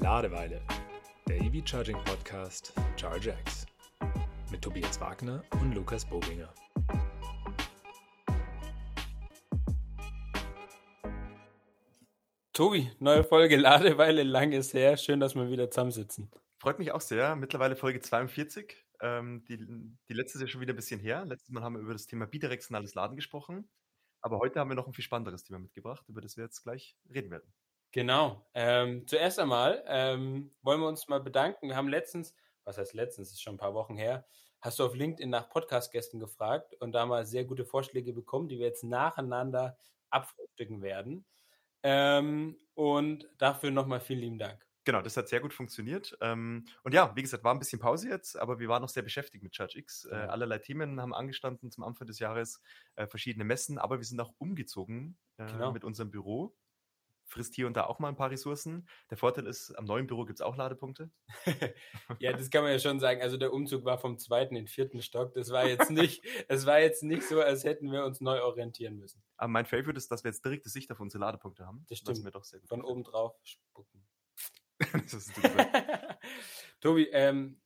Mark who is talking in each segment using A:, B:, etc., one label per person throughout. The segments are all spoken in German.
A: Ladeweile, der EV Charging Podcast von ChargeX mit Tobias Wagner und Lukas Bobinger.
B: Tobi, neue Folge Ladeweile, lang ist her. Schön, dass wir wieder zusammensitzen.
C: Freut mich auch sehr. Mittlerweile Folge 42. Ähm, die, die letzte ist ja schon wieder ein bisschen her. Letztes Mal haben wir über das Thema bidirektionales Laden gesprochen. Aber heute haben wir noch ein viel spannenderes Thema mitgebracht, über das wir jetzt gleich reden werden.
B: Genau. Ähm, zuerst einmal ähm, wollen wir uns mal bedanken. Wir haben letztens, was heißt letztens, ist schon ein paar Wochen her, hast du auf LinkedIn nach Podcast-Gästen gefragt und da mal sehr gute Vorschläge bekommen, die wir jetzt nacheinander abfrühstücken werden. Ähm, und dafür nochmal vielen lieben Dank.
C: Genau, das hat sehr gut funktioniert. Ähm, und ja, wie gesagt, war ein bisschen Pause jetzt, aber wir waren noch sehr beschäftigt mit Charge X. Äh, allerlei Themen haben angestanden zum Anfang des Jahres, äh, verschiedene Messen, aber wir sind auch umgezogen äh,
B: Genau.
C: mit unserem Büro. Frisst hier und da auch mal ein paar Ressourcen. Der Vorteil ist, am neuen Büro gibt es auch Ladepunkte.
B: Ja, das kann man ja schon sagen. Also der Umzug war vom zweiten in den vierten Stock. Das war jetzt nicht, es war jetzt nicht so, als hätten wir uns neu orientieren müssen.
C: Aber mein Favorite ist, dass wir jetzt direkte Sicht auf unsere Ladepunkte haben.
B: Das stimmt.
C: mir doch sehr gut
B: Von
C: gefällt.
B: oben drauf spucken.
C: das gesagt.
B: Tobi, ähm,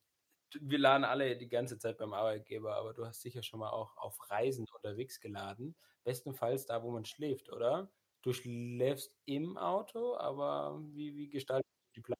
B: wir laden alle die ganze Zeit beim Arbeitgeber, aber du hast sicher schon mal auch auf Reisen unterwegs geladen. Bestenfalls da, wo man schläft, oder? Du schläfst im Auto, aber wie, wie gestaltet die Planung?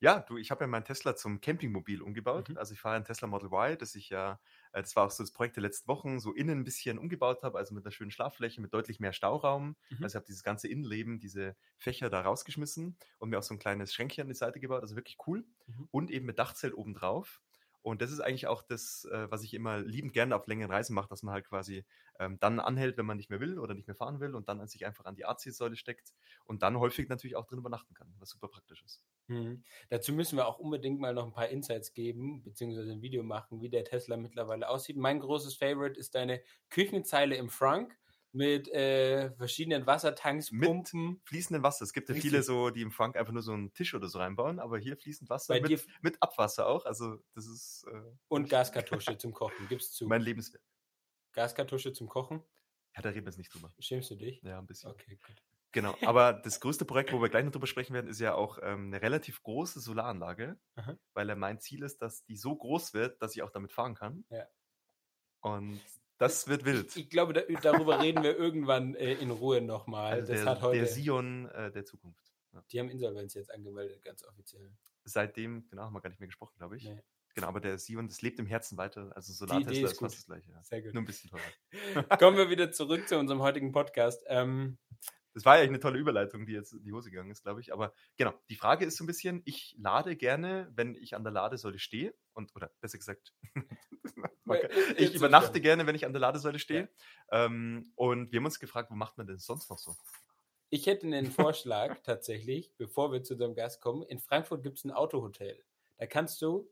C: Ja, du, ich habe ja meinen Tesla zum Campingmobil umgebaut.
B: Mhm.
C: Also ich fahre ein Tesla Model Y, das ich ja, äh, das war auch so das Projekt der letzten Wochen, so innen ein bisschen umgebaut habe, also mit einer schönen Schlaffläche, mit deutlich mehr Stauraum.
B: Mhm.
C: Also ich habe dieses ganze Innenleben, diese Fächer da rausgeschmissen und mir auch so ein kleines Schränkchen an die Seite gebaut, also wirklich cool.
B: Mhm.
C: Und eben mit Dachzelt obendrauf. Und das ist eigentlich auch das, äh, was ich immer liebend gerne auf längeren Reisen mache, dass man halt quasi ähm, dann anhält, wenn man nicht mehr will oder nicht mehr fahren will und dann an sich einfach an die AC-Säule steckt und dann häufig natürlich auch drin übernachten kann, was super praktisch ist.
B: Mhm. Dazu müssen wir auch unbedingt mal noch ein paar Insights geben, beziehungsweise ein Video machen, wie der Tesla mittlerweile aussieht. Mein großes Favorite ist deine Küchenzeile im Frank mit äh, verschiedenen Wassertanks,
C: Mit
B: Pumpen.
C: fließendem Wasser. Es gibt ja
B: Richtig.
C: viele so, die im Frank einfach nur so einen Tisch oder so reinbauen, aber hier fließend Wasser
B: Bei
C: mit, mit Abwasser auch. Also das ist äh,
B: und Gaskartusche zum Kochen. Gib's zu.
C: mein Lebenswerk.
B: Gaskartusche zum Kochen.
C: Ja, da reden wir jetzt nicht drüber.
B: Schämst du dich?
C: Ja, ein bisschen.
B: Okay, gut.
C: Genau. Aber das größte Projekt, wo wir gleich noch drüber sprechen werden, ist ja auch ähm, eine relativ große Solaranlage,
B: Aha.
C: weil mein Ziel ist, dass die so groß wird, dass ich auch damit fahren kann.
B: Ja.
C: Und das wird wild.
B: Ich, ich glaube, da, darüber reden wir irgendwann äh, in Ruhe nochmal.
C: Also
B: das
C: der,
B: hat heute.
C: der Sion äh, der Zukunft. Ja.
B: die haben Insolvenz jetzt angemeldet, ganz offiziell.
C: Seitdem, genau, haben wir gar nicht mehr gesprochen, glaube ich.
B: Nee.
C: Genau, aber der Sion, das lebt im Herzen weiter. Also Solartesla
B: ist
C: ist fast das gleiche. Ja.
B: Sehr gut.
C: Nur ein bisschen teurer.
B: Kommen wir wieder zurück zu unserem heutigen Podcast. Ähm,
C: Das war ja eigentlich eine tolle Überleitung, die jetzt in die Hose gegangen ist, glaube ich. Aber genau, die Frage ist so ein bisschen, ich lade gerne, wenn ich an der Ladesäule stehe, und oder besser gesagt, ich übernachte gerne, wenn ich an der Ladesäule stehe. Ähm, und wir haben uns gefragt, wo macht man denn sonst noch so?
B: Ich hätte einen Vorschlag tatsächlich, bevor wir zu unserem Gast kommen. In Frankfurt gibt es ein Autohotel. Da kannst du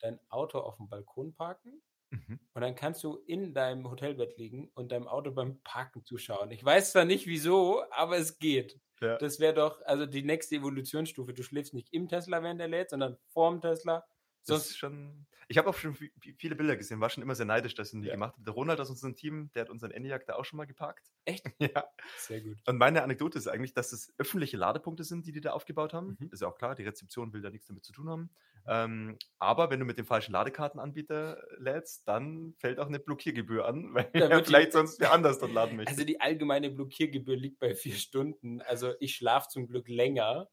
B: dein Auto auf dem Balkon parken
C: Mhm.
B: und dann kannst du in deinem Hotelbett liegen und deinem Auto beim Parken zuschauen. Ich weiß zwar nicht wieso, aber es geht.
C: Ja.
B: Das wäre doch also die nächste Evolutionsstufe. Du schläfst nicht im Tesla, während er lädt, sondern vorm Tesla.
C: Das ist
B: Sonst
C: schon. Ich habe auch schon vi- vi- viele Bilder gesehen, war schon immer sehr neidisch, dass ihn die
B: Ja.
C: gemacht hat. Der Ronald aus unserem Team, der hat unseren Enyaq da auch schon mal geparkt.
B: Echt?
C: Ja.
B: sehr gut.
C: Und meine Anekdote ist eigentlich, dass es öffentliche Ladepunkte sind, die die da aufgebaut haben.
B: Mhm.
C: Ist ja auch klar, die Rezeption will da nichts damit zu tun haben. Ähm, aber wenn du mit dem falschen Ladekartenanbieter lädst, dann fällt auch eine Blockiergebühr an, weil er vielleicht sonst wer anders dort laden möchte.
B: Also die allgemeine Blockiergebühr liegt bei vier Stunden. Also ich schlafe zum Glück länger.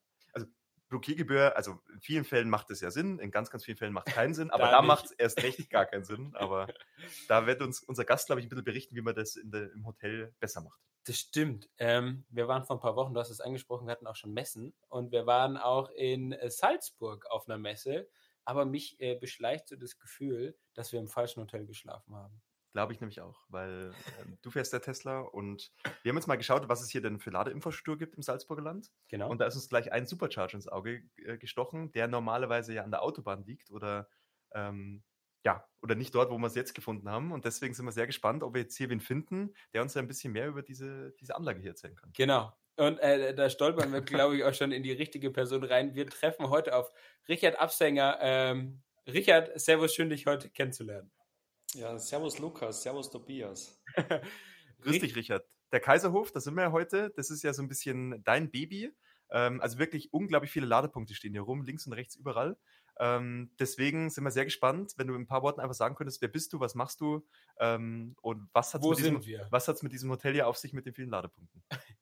C: Blockiergebühr, also in vielen Fällen macht es ja Sinn, in ganz, ganz vielen Fällen macht es keinen Sinn, aber
B: Da
C: macht es erst recht gar keinen Sinn. Aber da wird uns unser Gast, glaube ich, ein bisschen berichten, wie man das in der, im Hotel besser macht.
B: Das stimmt. Ähm, wir waren vor ein paar Wochen, du hast es angesprochen, wir hatten auch schon Messen und wir waren auch in äh, Salzburg auf einer Messe. Aber mich äh, beschleicht so das Gefühl, dass wir im falschen Hotel geschlafen haben.
C: Glaube ich nämlich auch, weil ähm, du fährst der Tesla und wir haben jetzt mal geschaut, was es hier denn für Ladeinfrastruktur gibt im Salzburger Land.
B: Genau.
C: Und da ist uns gleich ein Supercharger ins Auge äh, gestochen, der normalerweise ja an der Autobahn liegt oder ähm, ja, oder nicht dort, wo wir es jetzt gefunden haben. Und deswegen sind wir sehr gespannt, ob wir jetzt hier wen finden, der uns ein bisschen mehr über diese, diese Anlage hier erzählen kann.
B: Genau. Und äh, da stolpern wir, glaube ich, auch schon in die richtige Person rein. Wir treffen heute auf Richard Absänger. Ähm, Richard, Servus, schön, dich heute kennenzulernen.
D: Ja, servus Lukas, servus Tobias.
C: Grüß dich, Richard. Der Kaiserhof, da sind wir ja heute. Das ist ja so ein bisschen dein Baby. Ähm, also wirklich unglaublich viele Ladepunkte stehen hier rum, links und rechts überall. Ähm, deswegen sind wir sehr gespannt, wenn du in ein paar Worten einfach sagen könntest, wer bist du, was machst du ähm, und was hat es mit, diesem, mit diesem Hotel hier auf sich mit den vielen Ladepunkten?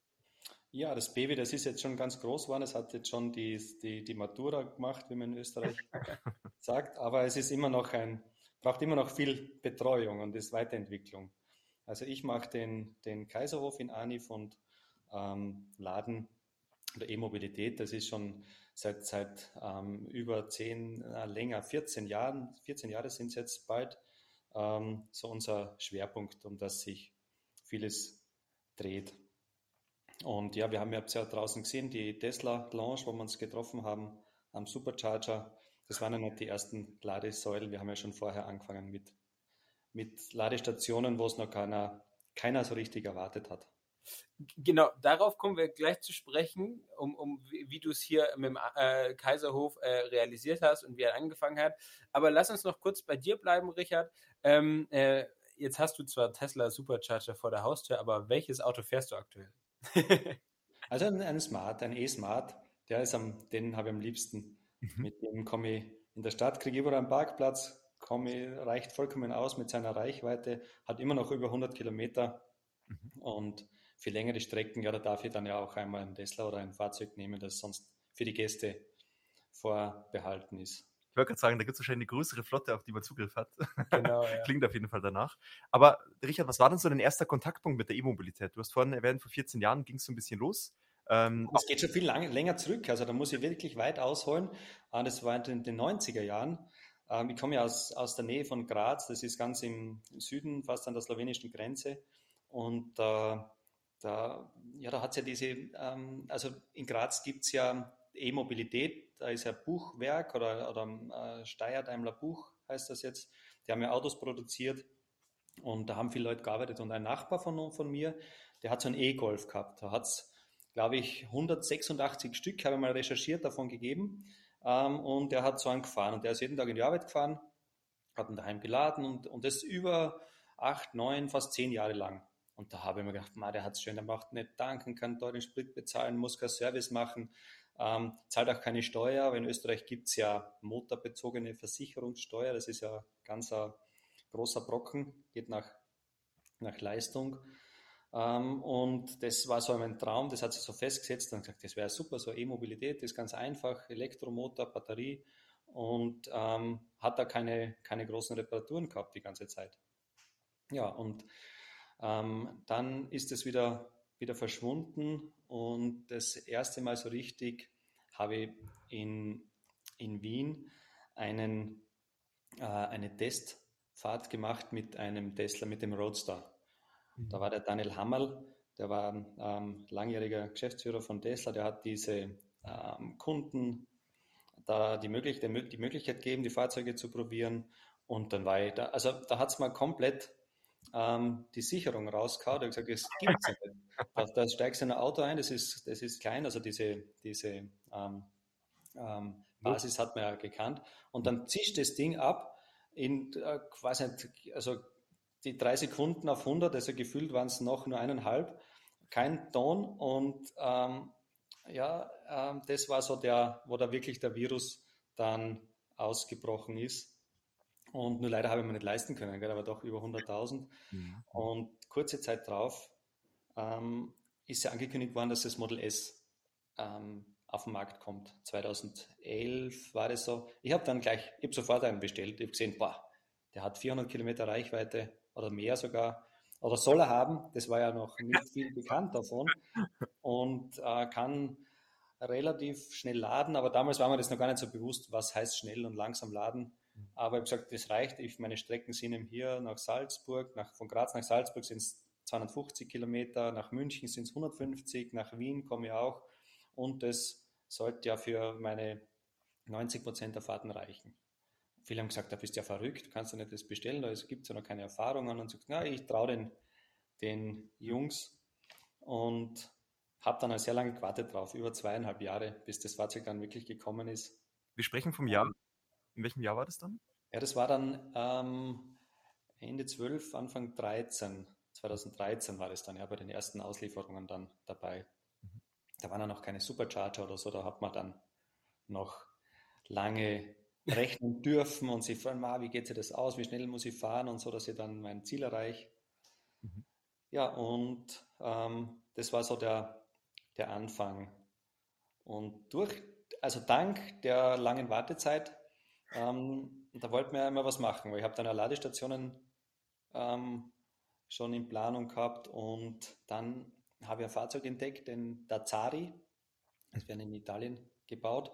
D: Ja, das Baby, das ist jetzt schon ganz groß geworden. Es hat jetzt schon die, die, die Matura gemacht, wie man in Österreich sagt. Aber es ist immer noch ein, braucht immer noch viel Betreuung und ist Weiterentwicklung. Also ich mache den, den Kaiserhof in Anif und ähm, Laden oder E-Mobilität. Das ist schon seit, seit ähm, über zehn, äh, länger, 14 Jahren, 14 Jahre sind es jetzt bald, ähm, so unser Schwerpunkt, um das sich vieles dreht. Und ja, wir haben ja, draußen gesehen, die Tesla Launch, wo wir uns getroffen haben am Supercharger. Das waren ja nicht die ersten Ladesäulen. Wir haben ja schon vorher angefangen mit, mit Ladestationen, wo es noch keiner, keiner so richtig erwartet hat.
B: Genau, darauf kommen wir gleich zu sprechen, um, um wie, du es hier mit dem äh, Kaiserhof äh, realisiert hast und wie er angefangen hat. Aber lass uns noch kurz bei dir bleiben, Richard. Ähm, äh, jetzt hast du zwar Tesla Supercharger vor der Haustür, aber welches Auto fährst du aktuell?
D: also ein, ein Smart, ein E-Smart, der ist am, den habe ich am liebsten. Mhm. Mit dem komme ich in der Stadt, kriege überall einen Parkplatz, komme, reicht vollkommen aus mit seiner Reichweite, hat immer noch über 100 Kilometer mhm. und für längere Strecken, ja, da darf ich dann ja auch einmal einen Tesla oder ein Fahrzeug nehmen, das sonst für die Gäste vorbehalten ist.
C: Ich wollte gerade sagen, da gibt es wahrscheinlich eine größere Flotte, auf die man Zugriff hat. Genau, ja. Klingt auf jeden Fall danach. Aber Richard, was war denn so dein erster Kontaktpunkt mit der E-Mobilität? Du hast vorhin erwähnt, vor 14 Jahren ging es so ein bisschen los.
D: Ähm, es geht schon viel lang, länger zurück. Also da muss ich wirklich weit ausholen. Ah, das war in den 90er Jahren. Ähm, ich komme ja aus, aus der Nähe von Graz. Das ist ganz im Süden, fast an der slowenischen Grenze. Und äh, da, ja, da hat es ja diese, ähm, also in Graz gibt es ja E-Mobilität, da ist ja Buchwerk oder, oder äh, Steyr Daimler Buch heißt das jetzt. Die haben ja Autos produziert und da haben viele Leute gearbeitet und ein Nachbar von, von mir, der hat so einen E-Golf gehabt. Da hat es, glaube ich, 186 Stück, habe ich mal recherchiert, davon gegeben. Ähm, und der hat so einen gefahren und der ist jeden Tag in die Arbeit gefahren, hat ihn daheim geladen und, und das über acht, neun, fast zehn Jahre lang. Und da habe ich mir gedacht, ma, der hat es schön, der macht nicht tanken, kann dort den Sprit bezahlen, muss kein Service machen, ähm, zahlt auch keine Steuer. Aber in Österreich gibt es ja motorbezogene Versicherungssteuer, das ist ja ganz ein großer Brocken, geht nach, nach Leistung. Ähm, und das war so mein Traum, das hat sich so festgesetzt und gesagt, das wäre super, so E-Mobilität ist ganz einfach, Elektromotor, Batterie und ähm, hat da keine, keine großen Reparaturen gehabt die ganze Zeit. Ja, und ähm, dann ist es wieder, wieder verschwunden und das erste Mal so richtig habe ich in, in Wien einen, äh, eine Testfahrt gemacht mit einem Tesla, mit dem Roadster. Mhm. Da war der Daniel Hammerl, der war ähm, langjähriger Geschäftsführer von Tesla, der hat diese ähm, Kunden da die, Möglich die Möglichkeit gegeben, die Fahrzeuge zu probieren. Und dann war ich da, also da hat es mal komplett ähm, die Sicherung rausgehauen. Ich gesagt, es gibt es nicht. Da, da, steigst du in ein Auto ein, das ist, das ist klein, also diese, diese ähm, ähm, Basis hat man ja gekannt. Und dann zischt das Ding ab in äh, quasi, also die drei Sekunden auf 100, also gefühlt waren es noch nur eineinhalb, kein Ton und ähm, ja, ähm, das war so der, wo da wirklich der Virus dann ausgebrochen ist. Und nur leider habe ich mir nicht leisten können, gell, aber doch über 100.000. Mhm. Und kurze Zeit drauf ähm, ist ja angekündigt worden, dass das Model S ähm, auf den Markt kommt. 2011 war das so. Ich habe dann gleich, ich habe sofort einen bestellt. Ich habe gesehen, boah, der hat 400 Kilometer Reichweite oder mehr sogar. Oder soll er haben. Das war ja noch nicht viel bekannt davon. Und äh, kann relativ schnell laden. Aber damals war mir das noch gar nicht so bewusst, was heißt schnell und langsam laden. Aber ich habe gesagt, das reicht. Ich, meine Strecken sind hier nach Salzburg, nach, von Graz nach Salzburg sind es 250 Kilometer, nach München sind es 150, nach Wien komme ich auch. Und das sollte ja für meine 90 Prozent der Fahrten reichen. Viele haben gesagt, da bist du ja verrückt, kannst du nicht das bestellen, da gibt es ja noch keine Erfahrungen. Und sagt, na, ich traue den, den Jungs und habe dann sehr lange gewartet drauf, über zweieinhalb Jahre, bis das Fahrzeug dann wirklich gekommen ist.
C: Wir sprechen vom Jahr. In welchem Jahr war das dann?
D: Ja, das war dann ähm, Ende 12, Anfang 13. 2013 war das dann ja bei den ersten Auslieferungen dann dabei. Mhm. da waren ja noch keine Supercharger oder so, da hat man dann noch lange rechnen dürfen und sie fragen, ah, wie geht sich das aus, wie schnell muss ich fahren und so, dass ich dann mein Ziel erreiche. Mhm. Ja, und ähm, das war so der, der Anfang. Und durch, also dank der langen Wartezeit, ähm, da wollten wir ja immer was machen, weil ich habe dann ja Ladestationen ähm, schon in Planung gehabt und dann habe ich ein Fahrzeug entdeckt, den Dazari, das werden in Italien gebaut.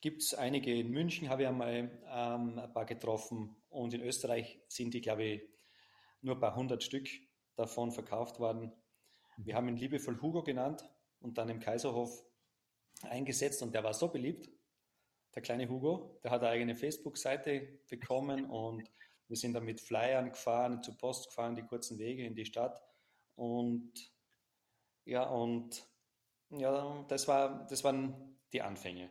D: Gibt es einige in München, habe ich einmal ähm, ein paar getroffen und in Österreich sind die, glaube ich, nur ein paar hundert Stück davon verkauft worden. Wir haben ihn liebevoll Hugo genannt und dann im Kaiserhof eingesetzt und der war so beliebt, der kleine Hugo. Der hat eine eigene Facebook-Seite bekommen und wir sind dann mit Flyern gefahren, zur Post gefahren, die kurzen Wege in die Stadt und ja, und ja, das, war, das waren die Anfänge.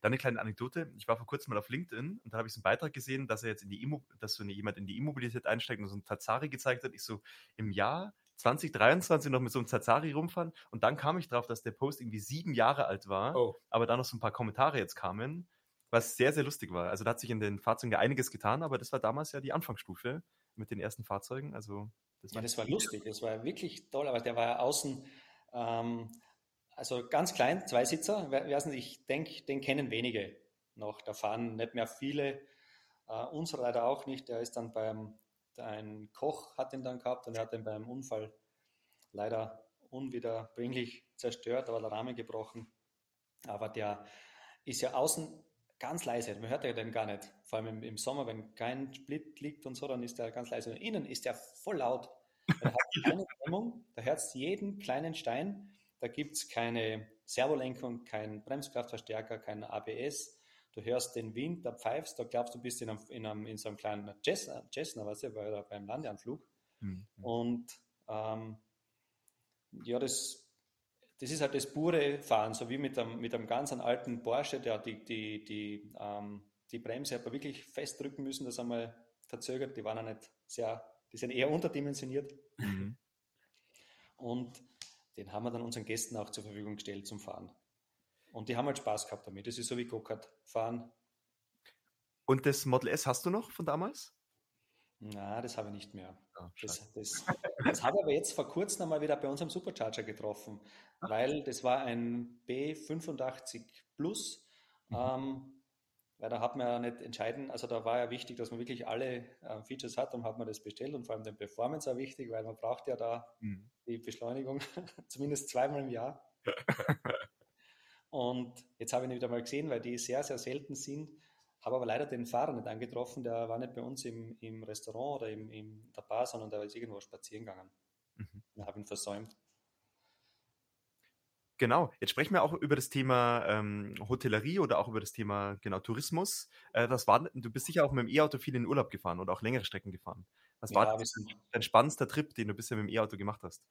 C: Dann eine kleine Anekdote. Ich war vor kurzem mal auf LinkedIn und da habe ich so einen Beitrag gesehen, dass er jetzt in die Immo dass so jemand in die Immobilität einsteigt und so ein Tazari gezeigt hat. Ich so im Jahr 2023 noch mit so einem Zazari rumfahren. Und dann kam ich drauf, dass der Post irgendwie sieben Jahre alt war, oh. aber da noch so ein paar Kommentare jetzt kamen, was sehr, sehr lustig war. Also da hat sich in den Fahrzeugen ja einiges getan, aber das war damals ja die Anfangsstufe mit den ersten Fahrzeugen. Also
D: das ja, war, das war lustig, das war wirklich toll, aber der war ja außen, ähm, also ganz klein, Zweisitzer, ich denke, den kennen wenige noch. Da fahren nicht mehr viele. Uh, unser leider auch nicht. Der ist dann beim ein Koch hat ihn dann gehabt und er hat ihn beim Unfall leider unwiederbringlich zerstört, aber der Rahmen gebrochen. Aber der ist ja außen ganz leise. Man hört ja den gar nicht. Vor allem im, im, Sommer, wenn kein Split liegt und so, dann ist der ganz leise. Und innen ist der voll laut. Er hat keine Hemmung. Da hört es jeden kleinen Stein. Da gibt es keine Servolenkung, kein Bremskraftverstärker, kein ABS du hörst den Wind, da pfeifst, da glaubst du bist in, einem, in, einem, in so einem kleinen Cessna, Cessna weißt du, bei, beim Landeanflug. Mhm. Und ähm, ja, das, das ist halt das pure Fahren, so wie mit einem, mit einem ganz alten Porsche, der die, die, die, ähm, die Bremse aber wirklich festdrücken müssen, das einmal verzögert, die waren ja nicht sehr, die sind eher unterdimensioniert. Mhm. Und den haben wir dann unseren Gästen auch zur Verfügung gestellt zum Fahren. Und die haben halt Spaß gehabt damit. Das ist so wie Go-Kart fahren.
C: Und das Model S hast du noch von damals?
D: Na, das habe ich nicht mehr. Oh, das, das, das habe ich aber jetzt vor kurzem einmal wieder bei unserem Supercharger getroffen, Ach. weil das war ein B85 Plus. Mhm. Ähm, weil da hat man ja nicht entscheiden, also da war ja wichtig, dass man wirklich alle äh, Features hat und hat man das bestellt und vor allem den Performance auch wichtig, weil man braucht ja da mhm. die Beschleunigung zumindest zweimal im Jahr. Und jetzt habe ich ihn wieder mal gesehen, weil die sehr, sehr selten sind. Habe aber leider den Fahrer nicht angetroffen. Der war nicht bei uns im, im Restaurant oder im, in der Bar, sondern der ist irgendwo spazieren gegangen. Mhm. Ich habe ihn versäumt.
C: Genau, jetzt sprechen wir auch über das Thema ähm, Hotellerie oder auch über das Thema genau Tourismus. Äh, was war, du bist sicher auch mit dem E-Auto viel in den Urlaub gefahren oder auch längere Strecken gefahren. Was ja, war dein spannendster Trip, den du bisher mit dem E-Auto gemacht hast?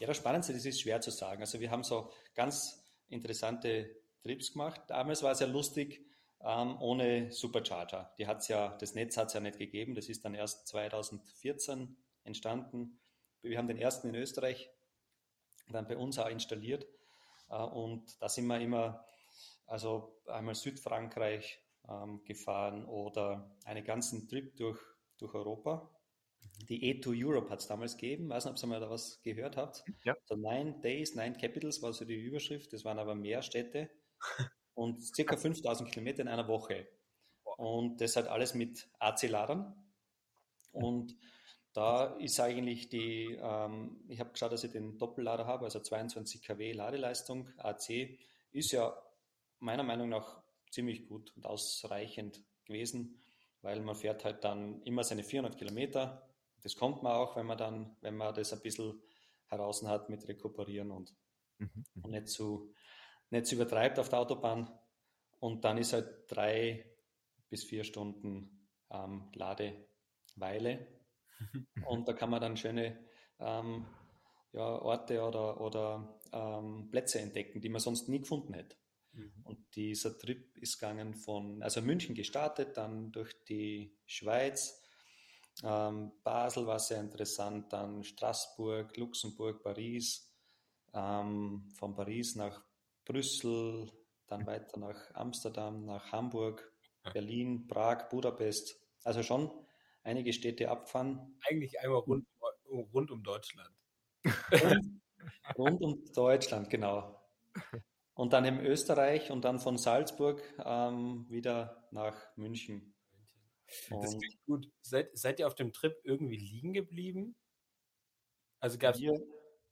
D: Ja, das Spannendste, das ist schwer zu sagen. Also wir haben so ganz interessante Trips gemacht. Damals war es ja lustig, ähm, ohne Supercharger. Die hat's ja, das Netz hat es ja nicht gegeben. Das ist dann erst 2014 entstanden. Wir haben den ersten in Österreich dann bei uns auch installiert. Äh, und da sind wir immer, also einmal Südfrankreich ähm, gefahren oder einen ganzen Trip durch, durch Europa. Die E2 Europe hat es damals gegeben. Weiß nicht, ob ihr mal da was gehört habt. Ja. So Nine Days, Nine Capitals war so die Überschrift. Das waren aber mehr Städte und circa 5000 Kilometer in einer Woche. Und das hat alles mit AC-Ladern. Und da ist eigentlich die, ähm, ich habe geschaut, dass ich den Doppellader habe, also 22 kW Ladeleistung. AC ist ja meiner Meinung nach ziemlich gut und ausreichend gewesen, weil man fährt halt dann immer seine 400 Kilometer das kommt man auch, wenn man dann, wenn man das ein bisschen heraus hat mit Rekuperieren und, mhm. und mhm. nicht, zu, nicht zu übertreibt auf der Autobahn. Und dann ist halt drei bis vier Stunden ähm, Ladeweile. und da kann man dann schöne ähm, ja, Orte oder, oder ähm, Plätze entdecken, die man sonst nie gefunden hätte. Mhm. Und dieser Trip ist gegangen von, also München gestartet, dann durch die Schweiz, ähm, Basel war sehr interessant, dann Straßburg, Luxemburg, Paris, ähm, von Paris nach Brüssel, dann weiter nach Amsterdam, nach Hamburg, Berlin, Prag, Budapest. Also schon einige Städte abfahren.
B: Eigentlich einmal rund, rund um Deutschland.
D: Rund, rund um Deutschland, genau. Und dann in Österreich und dann von Salzburg ähm, wieder nach München.
B: Das klingt gut. Seid, seid ihr auf dem Trip irgendwie liegen geblieben? Also gab
D: Wir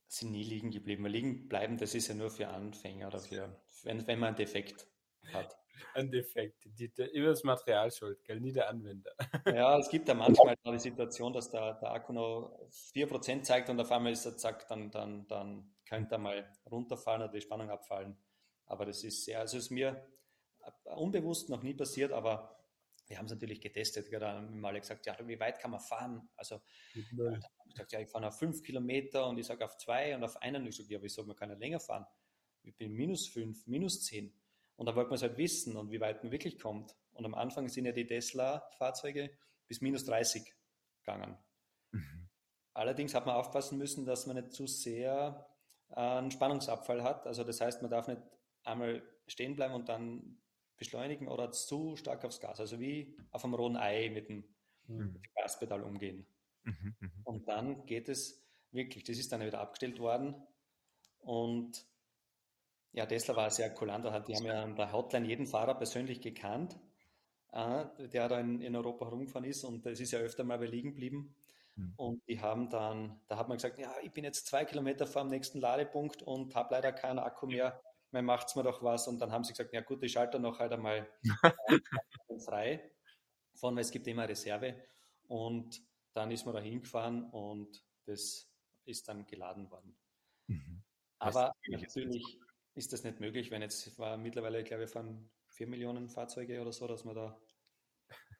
D: sind nie liegen geblieben. Wir liegen bleiben, das ist ja nur für Anfänger oder für, wenn, wenn man einen Defekt hat.
B: Ein Defekt. Die, der, immer das Material schuld, gell? nie der Anwender.
D: Ja, es gibt ja manchmal die Situation, dass der, der Akku noch 4% zeigt und auf einmal ist er zack, dann, dann, dann könnte er mal runterfallen oder die Spannung abfallen. Aber das ist sehr, also ist mir unbewusst noch nie passiert, aber wir haben es natürlich getestet. Gerade haben mal gesagt, ja, wie weit kann man fahren? Also, ich gesagt, ja, ich fahre auf fünf Kilometer und ich sage auf zwei und auf einen. Und ich sage, ja, wieso, man kann ja länger fahren. Ich bin minus fünf, minus zehn. Und da wollte man es halt wissen und wie weit man wirklich kommt. Und am Anfang sind ja die Tesla-Fahrzeuge bis minus 30 gegangen. Mhm. Allerdings hat man aufpassen müssen, dass man nicht zu sehr einen Spannungsabfall hat. Also das heißt, man darf nicht einmal stehen bleiben und dann beschleunigen oder zu stark aufs Gas. Also wie auf einem rohen Ei mit dem, mhm. Gaspedal umgehen. Mhm, mhm. Und dann geht es wirklich, das ist dann wieder abgestellt worden. Und ja, Tesla war sehr kulant. Die haben ja an der Hotline jeden Fahrer persönlich gekannt, äh, der da in, in Europa herumgefahren ist. Und das ist ja öfter mal bei liegen geblieben. Mhm. Und die haben dann, da hat man gesagt, ja, ich bin jetzt zwei Kilometer vor dem nächsten Ladepunkt und habe leider keinen Akku mehr man macht's mir doch was. Und dann haben sie gesagt, ja gut, ich schalte noch halt einmal frei von, weil es gibt immer Reserve. Und dann ist man da hingefahren und das ist dann geladen worden. Mhm. Aber natürlich ist das nicht möglich, wenn jetzt war mittlerweile, glaube ich, von vier Millionen Fahrzeuge oder so, dass man da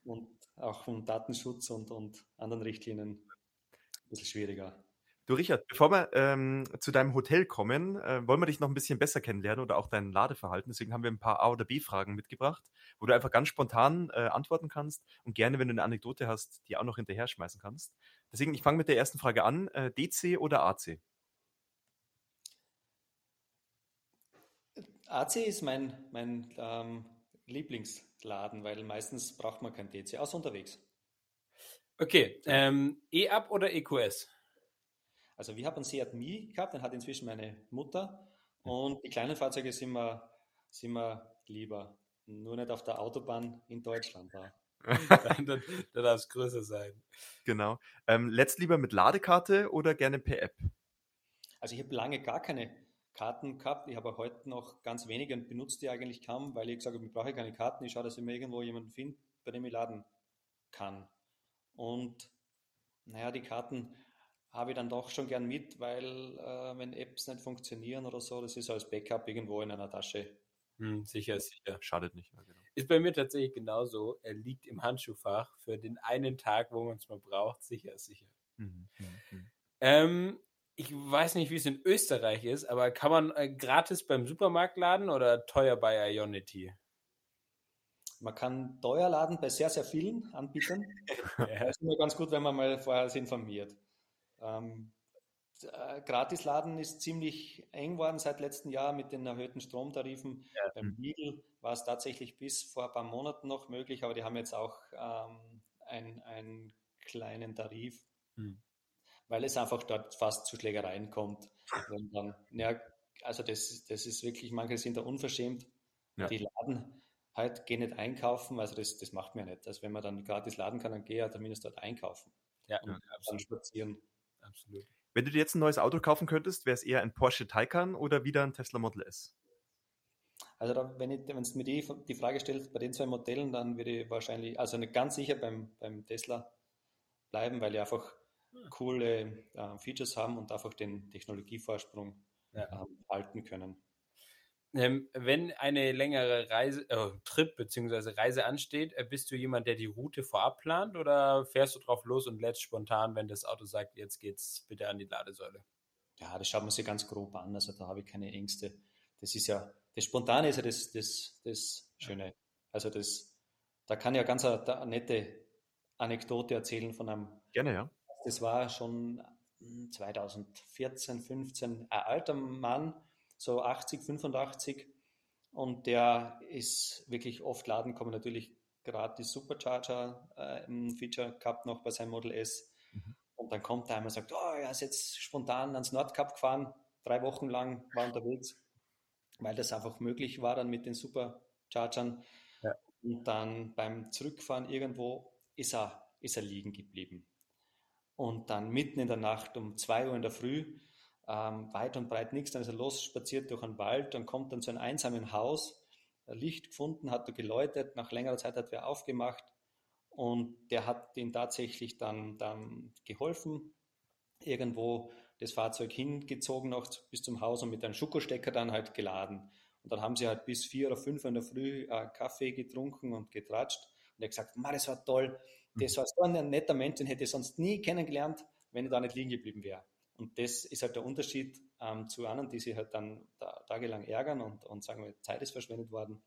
D: und auch von Datenschutz und, und anderen Richtlinien ein bisschen schwieriger.
C: Du Richard, bevor wir ähm, zu deinem Hotel kommen, äh, wollen wir dich noch ein bisschen besser kennenlernen oder auch dein Ladeverhalten. Deswegen haben wir ein paar A- oder B-Fragen mitgebracht, wo du einfach ganz spontan äh, antworten kannst und gerne, wenn du eine Anekdote hast, die auch noch hinterher schmeißen kannst. Deswegen, ich fange mit der ersten Frage an. Äh, DC oder AC?
D: AC ist mein, mein ähm, Lieblingsladen, weil meistens braucht man kein DC, außer unterwegs.
B: Okay, ähm, E-Up oder EQS?
D: Also wir haben einen Seat Mi gehabt, den hat inzwischen meine Mutter. Und die kleinen Fahrzeuge sind wir, sind wir lieber. Nur nicht auf der Autobahn in Deutschland da.
B: da darf es größer sein.
C: Genau. Ähm, letzt lieber mit Ladekarte oder gerne per App?
D: Also ich habe lange gar keine Karten gehabt. Ich habe heute noch ganz wenige und benutze die eigentlich kaum, weil ich gesagt habe, ich brauche keine Karten. Ich schaue, dass ich mir irgendwo jemanden finde, bei dem ich laden kann. Und naja, die Karten habe ich dann doch schon gern mit, weil äh, wenn Apps nicht funktionieren oder so, das ist als Backup irgendwo in einer Tasche.
B: Hm, sicher, sicher.
C: Schadet nicht. Mehr,
B: genau. Ist bei mir tatsächlich genauso. Er liegt im Handschuhfach für den einen Tag, wo man es mal braucht. Sicher, sicher. Mhm, mh, mh. Ähm, ich weiß nicht, wie es in Österreich ist, aber kann man äh, gratis beim Supermarkt laden oder teuer bei Ionity?
D: Man kann teuer laden bei sehr, sehr vielen Anbietern. ja. Das ist immer ganz gut, wenn man mal vorher sich informiert. Ähm, äh, Gratisladen ist ziemlich eng geworden seit letztem Jahr mit den erhöhten Stromtarifen. Ja. Beim Lidl war es tatsächlich bis vor ein paar Monaten noch möglich, aber die haben jetzt auch ähm, einen, einen kleinen Tarif, hm. Weil es einfach dort fast zu Schlägereien kommt. Wenn dann, ja, also das, das ist wirklich, manche sind da unverschämt. Ja. Die laden halt, gehen nicht einkaufen, also das, das macht mir nicht. Also wenn man dann gratis laden kann, dann gehe ich zumindest dort einkaufen.
B: Ja,
D: und dann spazieren
C: absolut. Wenn du dir jetzt ein neues Auto kaufen könntest, wäre es eher ein Porsche Taycan oder wieder ein Tesla Model S?
D: Also da, wenn es mir die, die Frage stellt, bei den zwei Modellen, dann würde ich wahrscheinlich, also nicht ganz sicher beim, beim Tesla bleiben, weil die einfach. Coole äh, Features haben und einfach den Technologievorsprung ja. äh, halten können.
B: Ähm, wenn eine längere Reise, äh, Trip bzw. Reise ansteht, äh, bist du jemand, der die Route vorab plant oder fährst du drauf los und lädst spontan, wenn das Auto sagt, jetzt geht's bitte an die Ladesäule?
D: Ja, das schaut man sich ganz grob an. Also da habe ich keine Ängste. Das ist ja, das Spontane ist ja das, das, das Schöne. Also das, da kann ich ja ganz eine, eine nette Anekdote erzählen von einem.
C: Gerne, ja.
D: Das war schon 2014, 15 ein alter Mann, so 80, 85. Und der ist wirklich oft laden gekommen, natürlich gerade die Supercharger äh, im Feature gehabt noch bei seinem Model S. Mhm. Und dann kommt er einmal und sagt, oh, er ist jetzt spontan ans Nordkap gefahren, drei Wochen lang war unterwegs, weil das einfach möglich war dann mit den Superchargern. Ja. Und dann beim Zurückfahren irgendwo ist er, ist er liegen geblieben. Und dann mitten in der Nacht um zwei Uhr in der Früh, ähm, weit und breit nichts, dann ist er los, spaziert durch einen Wald, dann kommt dann zu einem einsamen Haus, Licht gefunden, hat er geläutet, nach längerer Zeit hat er aufgemacht und der hat ihm tatsächlich dann, dann geholfen, irgendwo das Fahrzeug hingezogen noch bis zum Haus und mit einem Schokostecker dann halt geladen. Und dann haben sie halt bis vier oder fünf in der Früh äh, Kaffee getrunken und getratscht. Und er hat gesagt, das war toll. Das mhm. war so ein netter Mensch, den hätte ich sonst nie kennengelernt, wenn er da nicht liegen geblieben wäre. Und das ist halt der Unterschied ähm, zu anderen, die sich halt dann da, tagelang ärgern und, und sagen, Zeit ist verschwendet worden.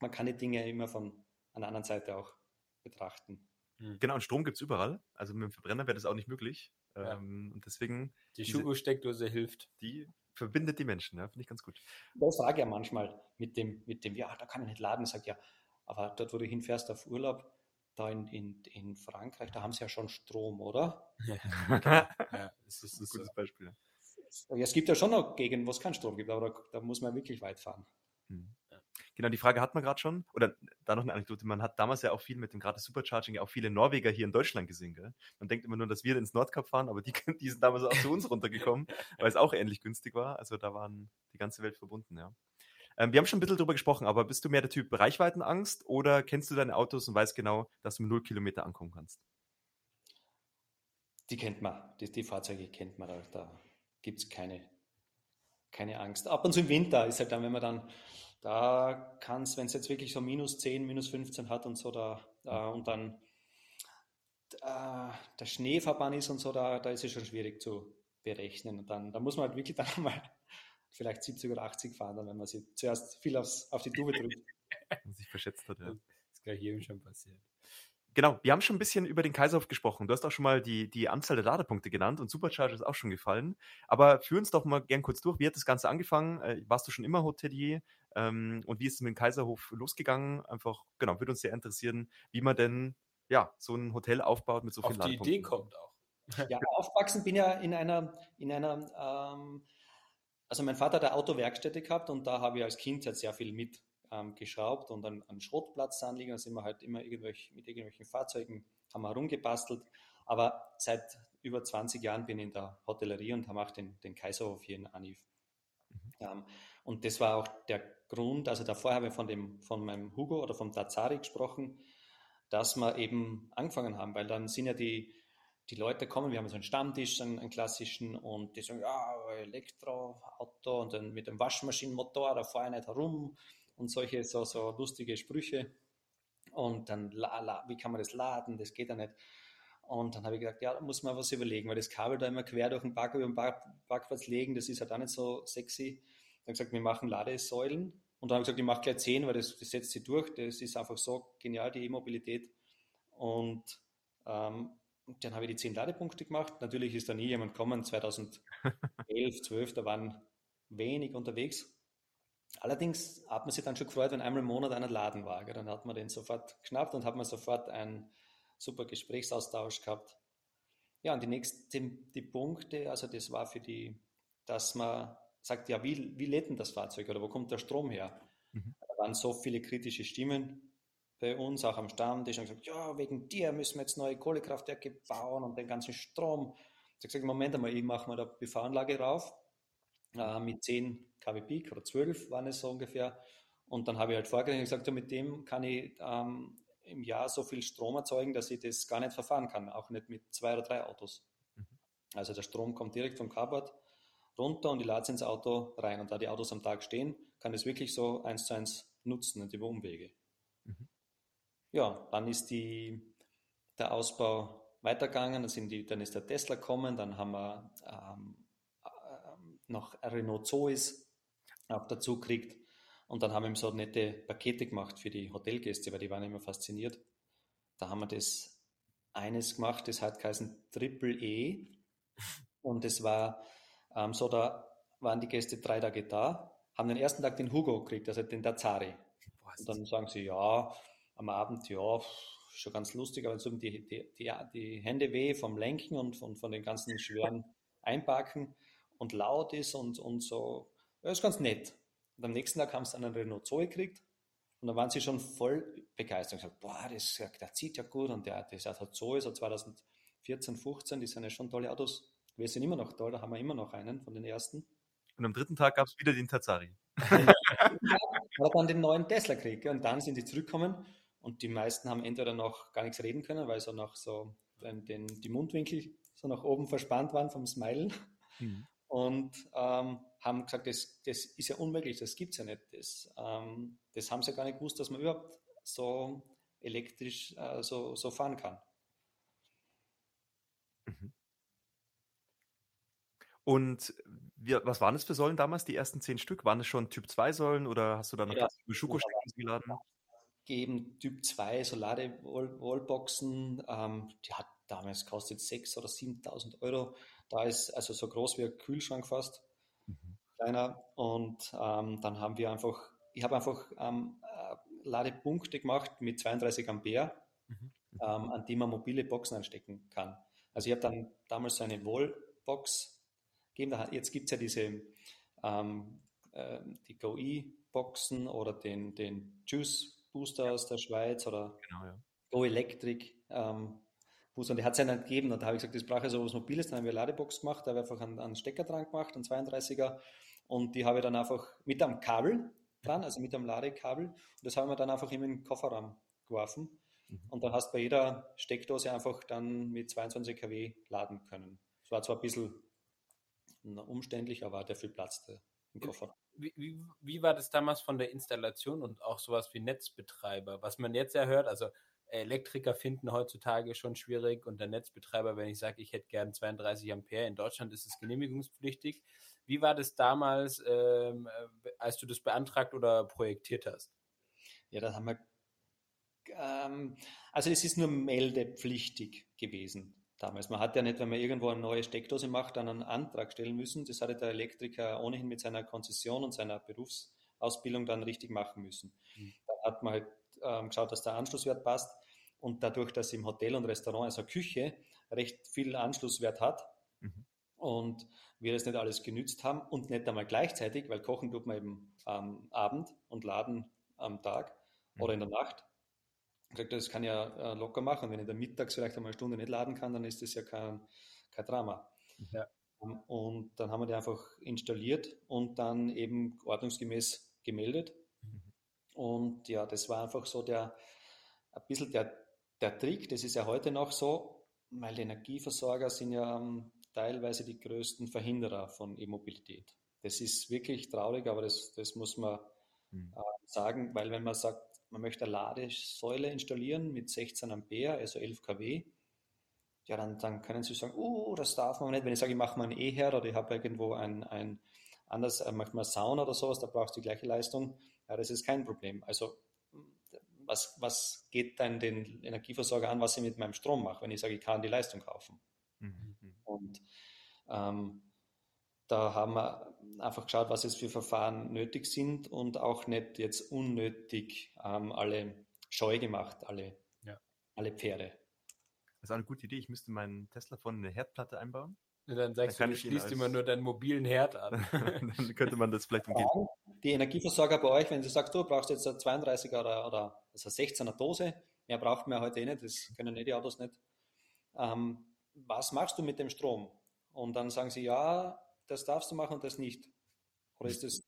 D: Man kann die Dinge immer von einer anderen Seite auch betrachten.
C: Mhm. Genau, und Strom gibt es überall. Also mit dem Verbrenner wäre das auch nicht möglich. Ja. Ähm, und deswegen.
B: Die Schuko-Steckdose hilft.
C: Die verbindet die Menschen, ja, finde ich ganz gut.
D: Ich frage ja manchmal mit dem, mit dem, ja, da kann ich nicht laden. Ich sage ja, aber dort, wo du hinfährst auf Urlaub, da in, in, in Frankreich, da haben sie ja schon Strom, oder? Ja,
C: ja das ist, ein gutes Beispiel.
D: Es gibt ja schon noch Gegenden, wo es keinen Strom gibt, aber da, da muss man wirklich weit fahren.
C: Hm. Genau, die Frage hat man gerade schon. Oder da noch eine Anekdote. Man hat damals ja auch viel mit dem gerade Supercharging ja auch viele Norweger hier in Deutschland gesehen. Gell? Man denkt immer nur, dass wir ins Nordkap fahren, aber die, die sind damals auch zu uns runtergekommen, weil es auch ähnlich günstig war. Also da waren die ganze Welt verbunden, ja. Ähm, wir haben schon ein bisschen drüber gesprochen, aber bist du mehr der Typ Reichweitenangst oder kennst du deine Autos und weißt genau, dass du mit 0 Kilometer ankommen kannst?
D: Die kennt man, die, die Fahrzeuge kennt man, da, da gibt es keine, keine Angst. Ab und zu im Winter ist halt dann, wenn man dann, da kann es, wenn es jetzt wirklich so minus 10, minus 15 hat und so, da äh, und dann äh, der Schneeverband ist und so, da, da ist es schon schwierig zu berechnen. Und dann, da muss man halt wirklich dann mal vielleicht 70 oder 80 fahren, dann, wenn man sie zuerst viel aufs, auf die Tube drückt.
C: Und sich verschätzt hat, ja. Das
B: ist gleich jedem schon passiert.
C: Genau, wir haben schon ein bisschen über den Kaiserhof gesprochen. Du hast auch schon mal die, die Anzahl der Ladepunkte genannt und Supercharger ist auch schon gefallen. Aber führ uns doch mal gern kurz durch. Wie hat das Ganze angefangen? Äh, warst du schon immer Hotelier? Ähm, und wie ist es mit dem Kaiserhof losgegangen? Einfach, genau, würde uns sehr interessieren, wie man denn ja, so ein Hotel aufbaut mit so vielen
B: Ladepunkten. Auf die Idee kommt auch.
D: Ja, aufwachsen bin ja in einer, in einer ähm, also mein Vater hat eine Autowerkstätte gehabt und da habe ich als Kind halt sehr viel mitgeschraubt ähm, und an, an Schrottplatz anliegen. Da sind wir halt immer irgendwelch, mit irgendwelchen Fahrzeugen haben wir herumgebastelt. Aber seit über 20 Jahren bin ich in der Hotellerie und habe auch den, den Kaiserhof hier in Aniv. Mhm. Ähm, und das war auch der Grund, also davor habe ich von, dem, von meinem Hugo oder vom Tazari gesprochen, dass wir eben angefangen haben, weil dann sind ja die, die Leute kommen, wir haben so einen Stammtisch, einen, einen klassischen, und die sagen, ja, Elektroauto und dann mit dem Waschmaschinenmotor, da fahre ich nicht herum und solche so, so lustige Sprüche. Und dann, la, la, wie kann man das laden? Das geht ja nicht. Und dann habe ich gedacht, ja, da muss man was überlegen, weil das Kabel da immer quer durch den Park, über den Parkplatz legen, das ist halt auch nicht so sexy. Dann gesagt, wir machen Ladesäulen. Und dann habe ich gesagt, ich mache gleich 10, weil das, das setzt sie durch. Das ist einfach so genial, die E-Mobilität. Und ähm, dann habe ich die zehn Ladepunkte gemacht. Natürlich ist da nie jemand gekommen. 2011, 12, da waren wenig unterwegs. Allerdings hat man sich dann schon gefreut, wenn einmal im Monat einer Laden war. Gell? Dann hat man den sofort geschnappt und hat man sofort einen super Gesprächsaustausch gehabt. Ja, und die nächsten die Punkte, also das war für die, dass man sagt, ja, wie, wie lädt denn das Fahrzeug oder wo kommt der Strom her? Mhm. Da waren so viele kritische Stimmen bei uns auch am Stammtisch und gesagt, ja, wegen dir müssen wir jetzt neue Kohlekraftwerke bauen und den ganzen Strom. Ich habe gesagt, Moment einmal, ich mache mal da PV-Anlage rauf äh, mit 10 kW Peak oder 12 waren es so ungefähr. Und dann habe ich halt vorgerechnet gesagt, ja, mit dem kann ich ähm, im Jahr so viel Strom erzeugen, dass ich das gar nicht verfahren kann, auch nicht mit zwei oder drei Autos. Mhm. Also der Strom kommt direkt vom Carport runter und ich lade es ins Auto rein. Und da die Autos am Tag stehen, kann ich es wirklich so eins zu eins nutzen und über Umwege ja, dann ist die, der Ausbau weitergegangen, dann, sind die, dann ist der Tesla gekommen, dann haben wir ähm, äh, noch Renault Zois auch dazu gekriegt und dann haben wir so nette Pakete gemacht für die Hotelgäste, weil die waren immer fasziniert. Da haben wir das eines gemacht, das hat geheißen Triple E Und es war ähm, so, da waren die Gäste drei Tage da, haben den ersten Tag den Hugo gekriegt, also den Dazari. Und dann sagen sie, ja, am Abend, ja, schon ganz lustig, aber so die, die, die, die Hände weh vom Lenken und von, von den ganzen schweren Einpacken und laut ist und, und so. Ja, ist ganz nett. Und am nächsten Tag haben sie dann einen Renault Zoe gekriegt und dann waren sie schon voll begeistert und gesagt, boah, das, der zieht ja gut und der, das hat Zoe, so 2014, 15, die sind ja schon tolle Autos. Wir sind immer noch toll, da haben wir immer noch einen von den ersten.
C: Und am dritten Tag gab es wieder den Tazari.
D: hat dann den neuen Tesla gekriegt. Und dann sind die zurückgekommen und die meisten haben entweder noch gar nichts reden können, weil so noch so den, die Mundwinkel so nach oben verspannt waren vom Smilen. Mhm. Und ähm, haben gesagt, das, das ist ja unmöglich, das gibt es ja nicht. Das, ähm, das haben sie ja gar nicht gewusst, dass man überhaupt so elektrisch äh, so, so fahren kann.
C: Mhm. Und wie, was waren das für Säulen damals, die ersten zehn Stück? Waren es schon Typ 2 Säulen oder hast du da noch ja, Schuko-Stecken geladen?
D: Geben Typ 2 so Ladewallboxen, ähm, die hat damals kostet 6.000 oder 7.000 Euro. Da ist also so groß wie ein Kühlschrank fast, mhm. kleiner. Und ähm, dann haben wir einfach, ich habe einfach ähm, äh, Ladepunkte gemacht mit 32 Ampere, mhm. ähm, an die man mobile Boxen anstecken kann. Also ich habe dann damals so eine Wallbox gegeben. Jetzt gibt es ja diese ähm, äh, die GoE-Boxen oder den, den Juice Booster aus der Schweiz oder genau, ja. Go Electric ähm, Booster. Und die hat es ja nicht gegeben. Und da habe ich gesagt, das brauche ich so was Mobiles. Dann haben wir eine Ladebox gemacht, da habe ich einfach einen, einen Stecker dran gemacht, einen 32er. Und die habe ich dann einfach mit einem Kabel dran, also mit einem Ladekabel. Und das haben wir dann einfach in den Kofferraum geworfen. Mhm. Und dann hast du bei jeder Steckdose einfach dann mit 22 kW laden können. Das war zwar ein bisschen umständlich, aber ja viel Platz der, im Koffer.
B: Wie, wie, war das damals von der Installation und auch sowas wie Netzbetreiber? Was man jetzt ja hört, also Elektriker finden heutzutage schon schwierig und der Netzbetreiber, wenn ich sage, ich hätte gern 32 Ampere, in Deutschland ist es genehmigungspflichtig. Wie war das damals, ähm, äh, als du das beantragt oder projektiert hast?
D: Ja, da haben wir, ähm, also es ist nur meldepflichtig gewesen damals. Man hat ja nicht, wenn man irgendwo eine neue Steckdose macht, dann einen Antrag stellen müssen. Das hatte der Elektriker ohnehin mit seiner Konzession und seiner Berufsausbildung dann richtig machen müssen. Mhm. Dann hat man halt ähm, geschaut, dass der Anschlusswert passt. Und dadurch, dass im Hotel und Restaurant, also Küche, recht viel Anschlusswert hat mhm. und wir das nicht alles genützt haben und nicht einmal gleichzeitig, weil kochen tut man eben am Abend und laden am Tag mhm. oder in der Nacht, gesagt, das kann ja äh, locker machen. Wenn ich dann mittags vielleicht einmal eine Stunde nicht laden kann, dann ist das ja kein, kein Drama. Ja. Ähm, und dann haben wir die einfach installiert und dann eben ordnungsgemäß gemeldet. Mhm. Und ja, das war einfach so der, ein bisschen der, der Trick. Das ist ja heute noch so, weil die Energieversorger sind ja um, teilweise die größten Verhinderer von E-Mobilität. Das ist wirklich traurig, aber das, das muss man mhm. äh, sagen, weil wenn man sagt, man möchte eine Ladesäule installieren mit 16 Ampere, also 11 kW, ja, dann, dann können Sie sagen, oh, das darf man nicht. Wenn ich sage, ich mache mal einen E-Herd oder ich habe irgendwo ein, ein anders, äh, manchmal Sauna oder sowas, da brauchst du die gleiche Leistung, ja, das ist kein Problem. Also was, was geht dann den Energieversorger an, was ich mit meinem Strom mache, wenn ich sage, ich kann die Leistung kaufen? Mhm. Und ähm, da haben wir einfach geschaut, was es für Verfahren nötig sind und auch nicht jetzt unnötig ähm, alle scheu gemacht, alle, ja. alle Pferde.
C: Das ist eine gute Idee. Ich müsste meinen Tesla von eine Herdplatte einbauen.
B: Und dann sagst dann du, du schließt immer nur deinen mobilen Herd an.
C: dann könnte man das vielleicht umgehen.
D: Die Energieversorger bei euch, wenn du sagst, du brauchst jetzt eine 32er oder, oder also 16er Dose, mehr braucht man heute eh nicht, das können eh die Autos nicht. Ähm, was machst du mit dem Strom? Und dann sagen sie, ja, das darfst du machen und das nicht. Oder ist das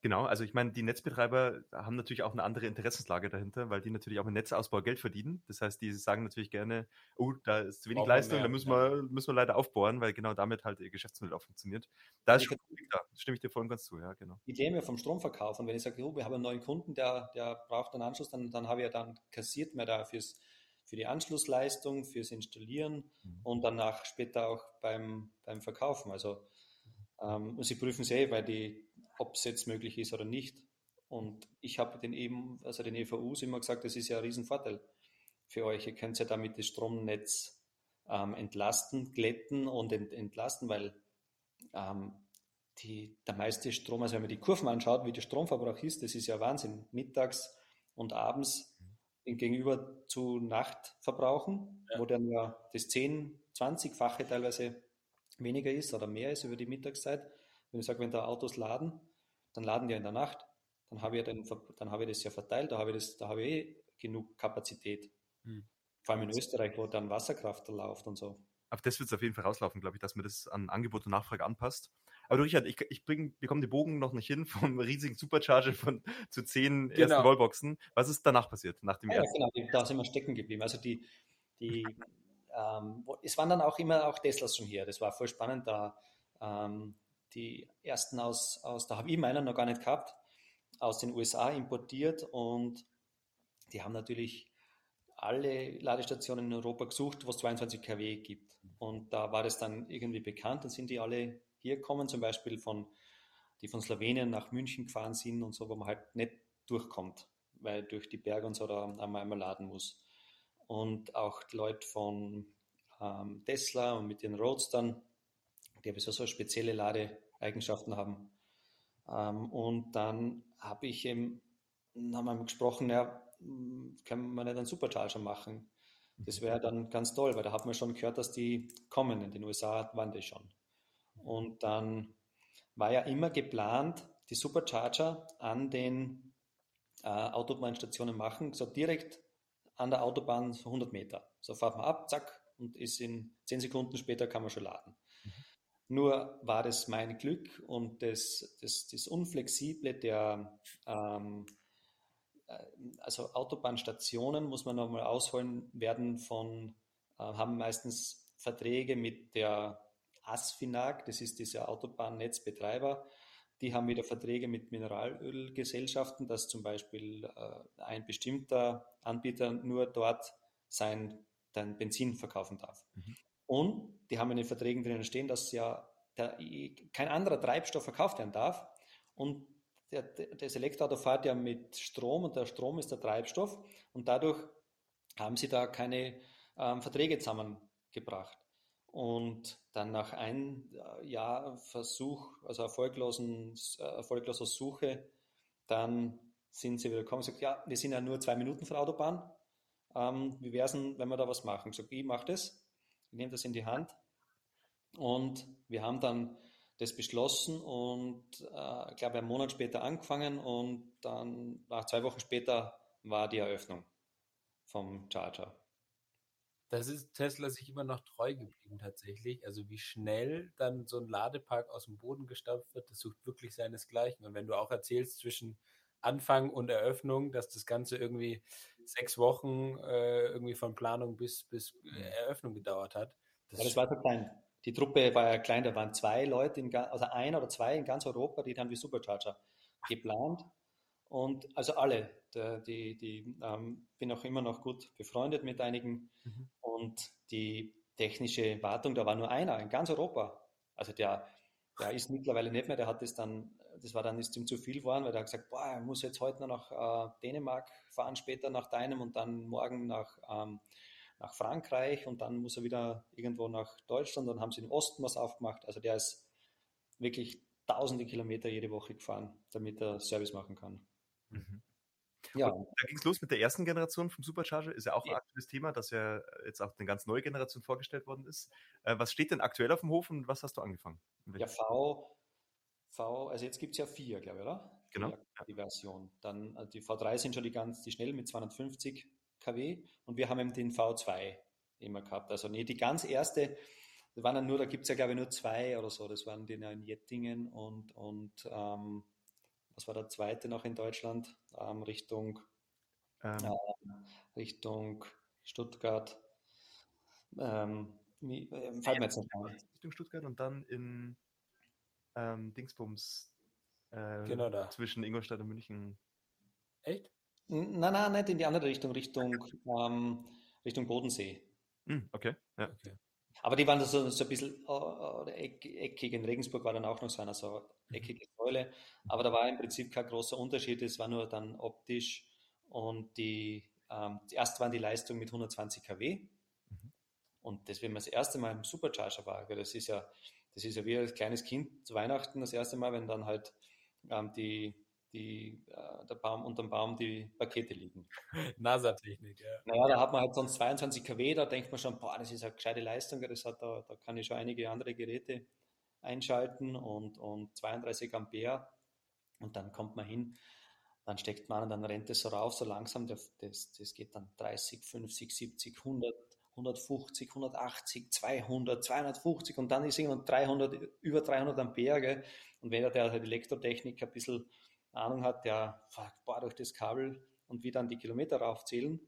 C: Genau, also ich meine, die Netzbetreiber haben natürlich auch eine andere Interessenslage dahinter, weil die natürlich auch mit Netzausbau Geld verdienen. Das heißt, die sagen natürlich gerne, oh, da ist zu wenig Leistung, mehr, da müssen, ja. wir, müssen wir leider aufbohren, weil genau damit halt ihr Geschäftsmodell auch funktioniert. Da ist schon da, stimme ich dir voll und ganz zu, ja, genau.
D: Die ja vom Stromverkauf und wenn ich sage, oh, wir haben einen neuen Kunden, der, der braucht einen Anschluss, dann, dann habe ich ja dann kassiert mehr da fürs, für die Anschlussleistung, fürs Installieren mhm. und danach später auch beim, beim Verkaufen. Also ähm, sie prüfen sehr, weil die ob es jetzt möglich ist oder nicht. Und ich habe den eben, also den EVUs immer gesagt, das ist ja ein Riesenvorteil für euch. Ihr könnt ja damit das Stromnetz ähm, entlasten, glätten und ent, entlasten, weil ähm, die, der meiste Strom, also wenn man die Kurven anschaut, wie der Stromverbrauch ist, das ist ja Wahnsinn. Mittags und abends gegenüber zu Nacht verbrauchen, ja. wo dann ja das 10, 20-fache teilweise weniger ist oder mehr ist über die Mittagszeit. Wenn ich sage, wenn da Autos laden, dann laden die in der Nacht, dann habe ich, ja den, dann habe ich das ja verteilt, da habe ich, das, da habe ich eh genug Kapazität. Hm. Vor allem in Österreich, wo dann Wasserkraft läuft und so.
C: Auf das wird es auf jeden Fall rauslaufen, glaube ich, dass man das an Angebot und Nachfrage anpasst. Aber du, Richard, ich, ich bekomme den Bogen noch nicht hin vom riesigen Supercharger von zu zehn genau. ersten Wallboxen. Was ist danach passiert, nach dem
D: ja, ersten? Genau, da sind wir stecken geblieben. Also die, die ähm, es waren dann auch immer auch Teslas schon hier. Das war voll spannend, da ähm, die ersten aus, aus da habe ich meinen noch gar nicht gehabt, aus den USA importiert und die haben natürlich alle Ladestationen in Europa gesucht, wo es 22 kW gibt. Und da war das dann irgendwie bekannt, dann sind die alle hier gekommen, zum Beispiel von, die von Slowenien nach München gefahren sind und so, wo man halt nicht durchkommt, weil durch die Berge und so da einmal, einmal laden muss. Und auch Leute von ähm, Tesla und mit den Roadstern, die so spezielle Ladeeigenschaften haben. Ähm, und dann habe ich eben, haben wir gesprochen, ja, können wir nicht einen Supercharger machen? Das wäre dann ganz toll, weil da hat man schon gehört, dass die kommen. In den USA waren die schon. Und dann war ja immer geplant, die Supercharger an den äh, Autobahnstationen machen, so direkt an der Autobahn so 100 Meter. So fahrt man ab, zack, und ist in 10 Sekunden später kann man schon laden. Mhm. Nur war das mein Glück und das, das, das Unflexible der ähm, äh, also Autobahnstationen, muss man nochmal ausholen, werden von, äh, haben meistens Verträge mit der ASFINAG, das ist dieser Autobahnnetzbetreiber, die haben wieder Verträge mit Mineralölgesellschaften, dass zum Beispiel äh, ein bestimmter Anbieter nur dort sein dein Benzin verkaufen darf. Mhm. Und die haben in den Verträgen drinnen stehen, dass ja der, kein anderer Treibstoff verkauft werden darf. Und der, das Elektroauto fährt ja mit Strom und der Strom ist der Treibstoff. Und dadurch haben sie da keine ähm, Verträge zusammengebracht. Und dann nach einem äh, Jahr Versuch, also erfolglosen, äh, erfolgloser Suche, dann sind sie wieder gekommen und gesagt, ja, wir sind ja nur zwei Minuten von der Autobahn. Ähm, wie wäre es denn, wenn wir da was machen? Ich sage, ich mache das, ich nehme das in die Hand. Und wir haben dann das beschlossen und äh, ich glaube, einen Monat später angefangen und dann nach zwei Wochen später war die Eröffnung vom Charger
B: das ist Tesla sich immer noch treu geblieben tatsächlich. Also wie schnell dann so ein Ladepark aus dem Boden gestampft wird, das sucht wirklich seinesgleichen. Und wenn du auch erzählst zwischen Anfang und Eröffnung, dass das Ganze irgendwie sechs Wochen äh, irgendwie von Planung bis, bis äh, mhm. Eröffnung gedauert hat.
D: Das, ja, das war so klein. Die Truppe war ja klein, da waren zwei Leute, in, also ein oder zwei in ganz Europa, die haben die Supercharger geplant. Und also alle, die, die ähm, bin auch immer noch gut befreundet mit einigen. Mhm. Und die technische Wartung, da war nur einer in ganz Europa. Also der, der ist mittlerweile nicht mehr, der hat das dann, das war dann ist ihm zu viel geworden, weil er hat gesagt, boah, er muss jetzt heute noch nach äh, Dänemark fahren, später nach deinem und dann morgen nach, ähm, nach Frankreich und dann muss er wieder irgendwo nach Deutschland. Dann haben sie im Osten was aufgemacht. Also der ist wirklich tausende Kilometer jede Woche gefahren, damit er Service machen kann.
C: Mhm. Ja. Und da ging es los mit der ersten Generation vom Supercharger. Ist ja auch ein ja. aktuelles Thema, das ja jetzt auch eine ganz neue Generation vorgestellt worden ist. Äh, was steht denn aktuell auf dem Hof und was hast du angefangen?
D: Ja, V, V, also jetzt gibt es ja vier, glaube ich, oder?
C: Genau.
D: Die, die Version. Dann also die V3 sind schon die ganz, die schnell mit 250 kW und wir haben eben den V2 immer gehabt. Also nee, die ganz erste, das waren dann nur, da gibt es ja glaube ich nur zwei oder so, das waren die in Jettingen und, und ähm, was war der zweite noch in Deutschland? Ähm, Richtung, ähm. äh, Richtung Stuttgart. Ähm, wie, äh,
C: Richtung Stuttgart und dann in ähm, Dingsbums äh, genau da. zwischen Ingolstadt und München.
B: Echt?
D: Nein, nein, nicht in die andere Richtung, Richtung, ähm, Richtung Bodensee.
C: Hm, okay, ja. okay.
D: Aber die waren so, so ein bisschen uh, eckig. In Regensburg war dann auch noch so eine so mhm. eckige Säule. Aber da war im Prinzip kein großer Unterschied. Es war nur dann optisch. Und die, ähm, erst waren die Leistungen mit 120 kW. Mhm. Und das, wenn man das erste Mal im Supercharger war, das ist ja, das ist ja wie ein kleines Kind zu Weihnachten das erste Mal, wenn dann halt ähm, die, die, äh, der Baum unterm Baum die Pakete liegen.
B: NASA-Technik, ja.
D: Naja, da hat man halt sonst 22 kW, da denkt man schon, boah, das ist eine gescheite Leistung, das hat, da, da kann ich schon einige andere Geräte einschalten und, und 32 Ampere und dann kommt man hin, dann steckt man an und dann rennt es so rauf, so langsam, das, das geht dann 30, 50, 70, 100, 150, 180, 200, 250 und dann ist irgendwann 300, über 300 Ampere. Gell? Und wenn der halt Elektrotechnik ein bisschen Ahnung hat, der fragt, boah, durch das Kabel und wie dann die Kilometer raufzählen.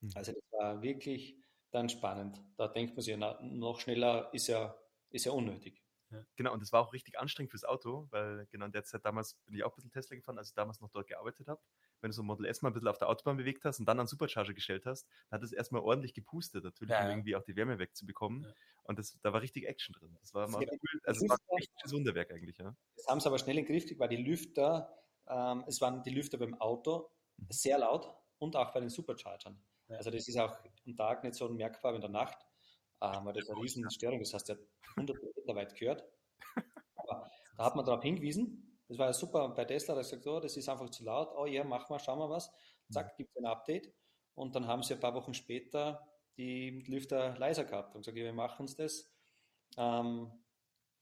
D: Mhm. Also das war wirklich dann spannend. Da denkt man sich, na, noch schneller ist ja, ist ja unnötig.
C: Ja. Genau, und das war auch richtig anstrengend fürs Auto, weil genau in der Zeit damals bin ich auch ein bisschen Tesla gefahren, als ich damals noch dort gearbeitet habe wenn du so ein Model S mal ein bisschen auf der Autobahn bewegt hast und dann an Supercharger gestellt hast, dann hat es erstmal ordentlich gepustet, natürlich, ja, um irgendwie auch die Wärme wegzubekommen. Ja. Und das, da war richtig Action drin. Das war mal cool. Also es war ein echtes Wunderwerk eigentlich, ja.
D: Das haben sie aber schnell in den Griff gekriegt, weil die Lüfter, ähm, es waren die Lüfter beim Auto mhm. sehr laut und auch bei den Superchargern. Ja. Also das ist auch am Tag nicht so merkbar wie in der Nacht, ähm, weil das eine riesen Störung, das heißt, der 100 Meter weit gehört. Aber da hat man darauf hingewiesen, das war ja super. Bei Tesla hat er gesagt, oh, das ist einfach zu laut. Oh ja, mach mal, schau mal was. Zack, mhm. gibt es ein Update. Und dann haben sie ein paar Wochen später die Lüfter leiser gehabt und gesagt, wir machen uns das. Ähm,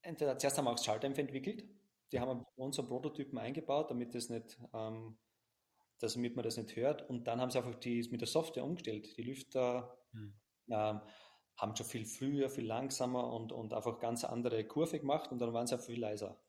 D: entweder zuerst haben wir auch das Schalldämpfer entwickelt. Die haben unseren Prototypen eingebaut, damit das nicht, ähm, damit man das nicht hört. Und dann haben sie einfach die, mit der Software umgestellt. Die Lüfter hm. ähm, haben schon viel früher, viel langsamer und, und einfach ganz andere Kurve gemacht und dann waren sie auch viel leiser.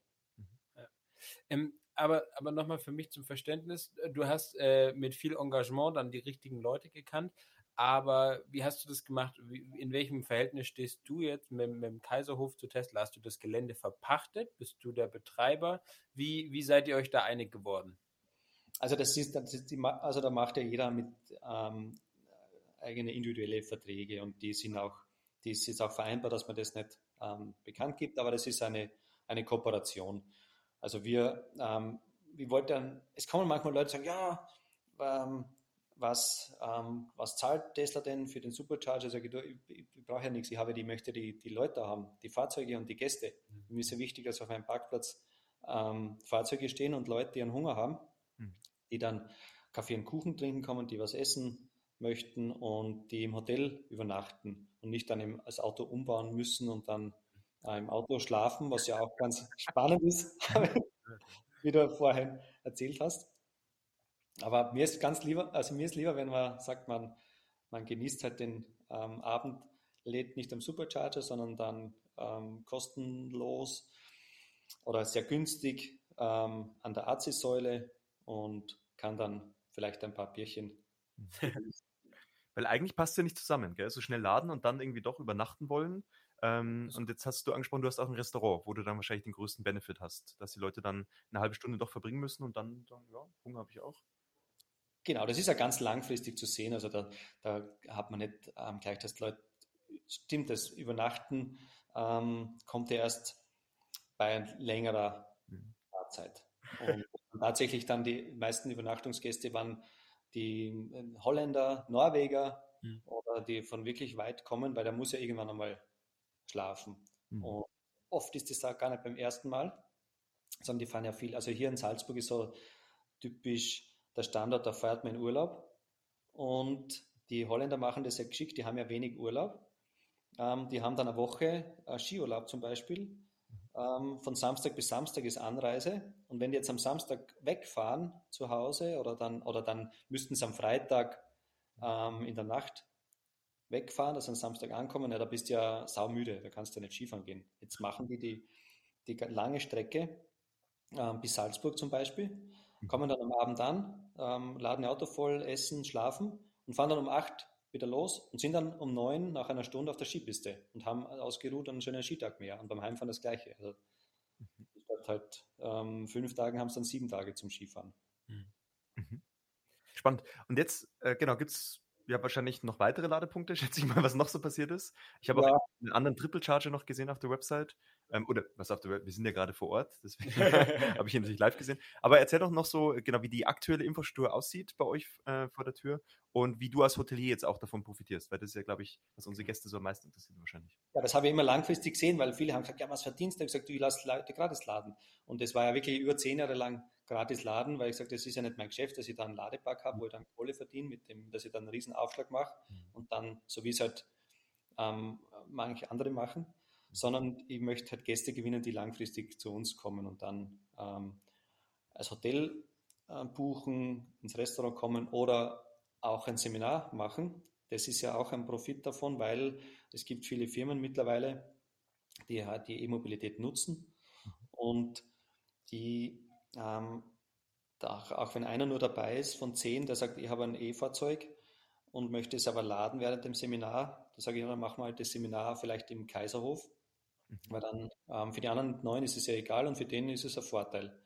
B: Ähm, aber aber nochmal für mich zum Verständnis, du hast äh, mit viel Engagement dann die richtigen Leute gekannt, aber wie hast du das gemacht? In welchem Verhältnis stehst du jetzt mit, mit, dem Kaiserhof zu Tesla? Hast du das Gelände verpachtet? Bist du der Betreiber? Wie, wie seid ihr euch da einig geworden?
D: Also das ist, das ist die, also da macht ja jeder mit ähm, eigene individuelle Verträge und die sind auch, die ist jetzt auch vereinbar, dass man das nicht ähm, bekannt gibt, aber das ist eine, eine Kooperation. Also wir, ähm, wir wollten, es kommen manchmal Leute sagen, ja, ähm, was, ähm, was zahlt Tesla denn für den Supercharger? Sag ich, ich, ich, ich brauche ja nichts, ich habe die, möchte die, die Leute haben, die Fahrzeuge und die Gäste. Mhm. Mir ist ja wichtig, dass auf einem Parkplatz ähm, Fahrzeuge stehen und Leute, die einen Hunger haben, mhm. die dann Kaffee und Kuchen trinken kommen, die was essen möchten und die im Hotel übernachten und nicht dann im, das Auto umbauen müssen und dann äh, im Auto schlafen, was ja auch ganz spannend ist, wie du vorhin erzählt hast. Aber mir ist ganz lieber, also mir ist lieber, wenn man sagt, man, man genießt halt den ähm, Abend, lädt nicht am Supercharger, sondern dann ähm, kostenlos oder sehr günstig ähm, an der AC-Säule und kann dann vielleicht ein paar Bierchen.
C: Weil eigentlich passt ja nicht zusammen, gell? So schnell laden und dann irgendwie doch übernachten wollen. Ähm, und jetzt hast du angesprochen, du hast auch ein Restaurant, wo du dann wahrscheinlich den größten Benefit hast, dass die Leute dann eine halbe Stunde doch verbringen müssen und dann sagen, ja, Hunger habe ich auch.
D: Genau, das ist ja ganz langfristig zu sehen. Also da, da hat man nicht ähm, gleich, dass die Leute, stimmt, das Übernachten ähm, kommt ja erst bei längerer mhm. Fahrzeit. Und tatsächlich dann die meisten Übernachtungsgäste waren die äh, Holländer, Norweger mhm. oder die von wirklich weit kommen, weil da muss ja irgendwann einmal schlafen. Mhm. Und oft ist das auch gar nicht beim ersten Mal, sondern die fahren ja viel. Also hier in Salzburg ist so typisch der Standort, da feiert man in Urlaub. Und die Holländer machen das sehr geschickt, die haben ja wenig Urlaub. Ähm, die haben dann eine Woche äh, Skiurlaub zum Beispiel. Ähm, von Samstag bis Samstag ist Anreise. Und wenn die jetzt am Samstag wegfahren zu Hause oder dann, oder dann müssten sie am Freitag ähm, in der Nacht wegfahren, dass sie am Samstag ankommen, ja, da bist du ja saumüde, da kannst du ja nicht Skifahren gehen. Jetzt machen die die, die lange Strecke ähm, bis Salzburg zum Beispiel. Kommen dann am Abend an, ähm, laden ihr Auto voll, essen, schlafen und fahren dann um acht wieder los und sind dann um neun nach einer Stunde auf der Skipiste und haben ausgeruht einen schönen Skitag mehr und beim Heimfahren das Gleiche. Also statt halt ähm, fünf Tagen haben es dann sieben Tage zum Skifahren. Mhm.
C: mhm. Spannend. Und jetzt, äh, genau, gibt es ja wahrscheinlich noch weitere Ladepunkte, schätze ich mal, was noch so passiert ist. Ich habe ja. auch einen anderen Triple Charger noch gesehen auf der Website. Ähm, oder was der Welt, wir sind ja gerade vor Ort, deswegen habe ich ihn natürlich live gesehen. Aber erzähl doch noch so, genau, wie die aktuelle Infrastruktur aussieht bei euch äh, vor der Tür und wie du als Hotelier jetzt auch davon profitierst, weil das ist ja, glaube ich, was unsere Gäste so am meisten interessiert wahrscheinlich.
D: Ja, das habe ich immer langfristig gesehen, weil viele haben gesagt, ja, was verdienst du? Ich habe gesagt, du, ich lasse Leute gratis laden. Und das war ja wirklich über zehn Jahre lang gratis laden, weil ich gesagt das ist ja nicht mein Geschäft, dass ich da einen Ladepark habe, wo ich dann Kohle verdiene, mit dem, dass ich dann einen riesen Aufschlag mache mhm. und dann, so wie es halt ähm, manche andere machen sondern ich möchte halt Gäste gewinnen, die langfristig zu uns kommen und dann ähm, als Hotel äh, buchen, ins Restaurant kommen oder auch ein Seminar machen. Das ist ja auch ein Profit davon, weil es gibt viele Firmen mittlerweile, die halt die E-Mobilität nutzen und die ähm, auch, wenn einer nur dabei ist von zehn, der sagt, ich habe ein E-Fahrzeug und möchte es aber laden während dem Seminar, da sage ich, dann machen wir halt das Seminar vielleicht im Kaiserhof Mhm. Weil dann ähm, für die anderen neun ist es ja egal und für denen ist es ein Vorteil.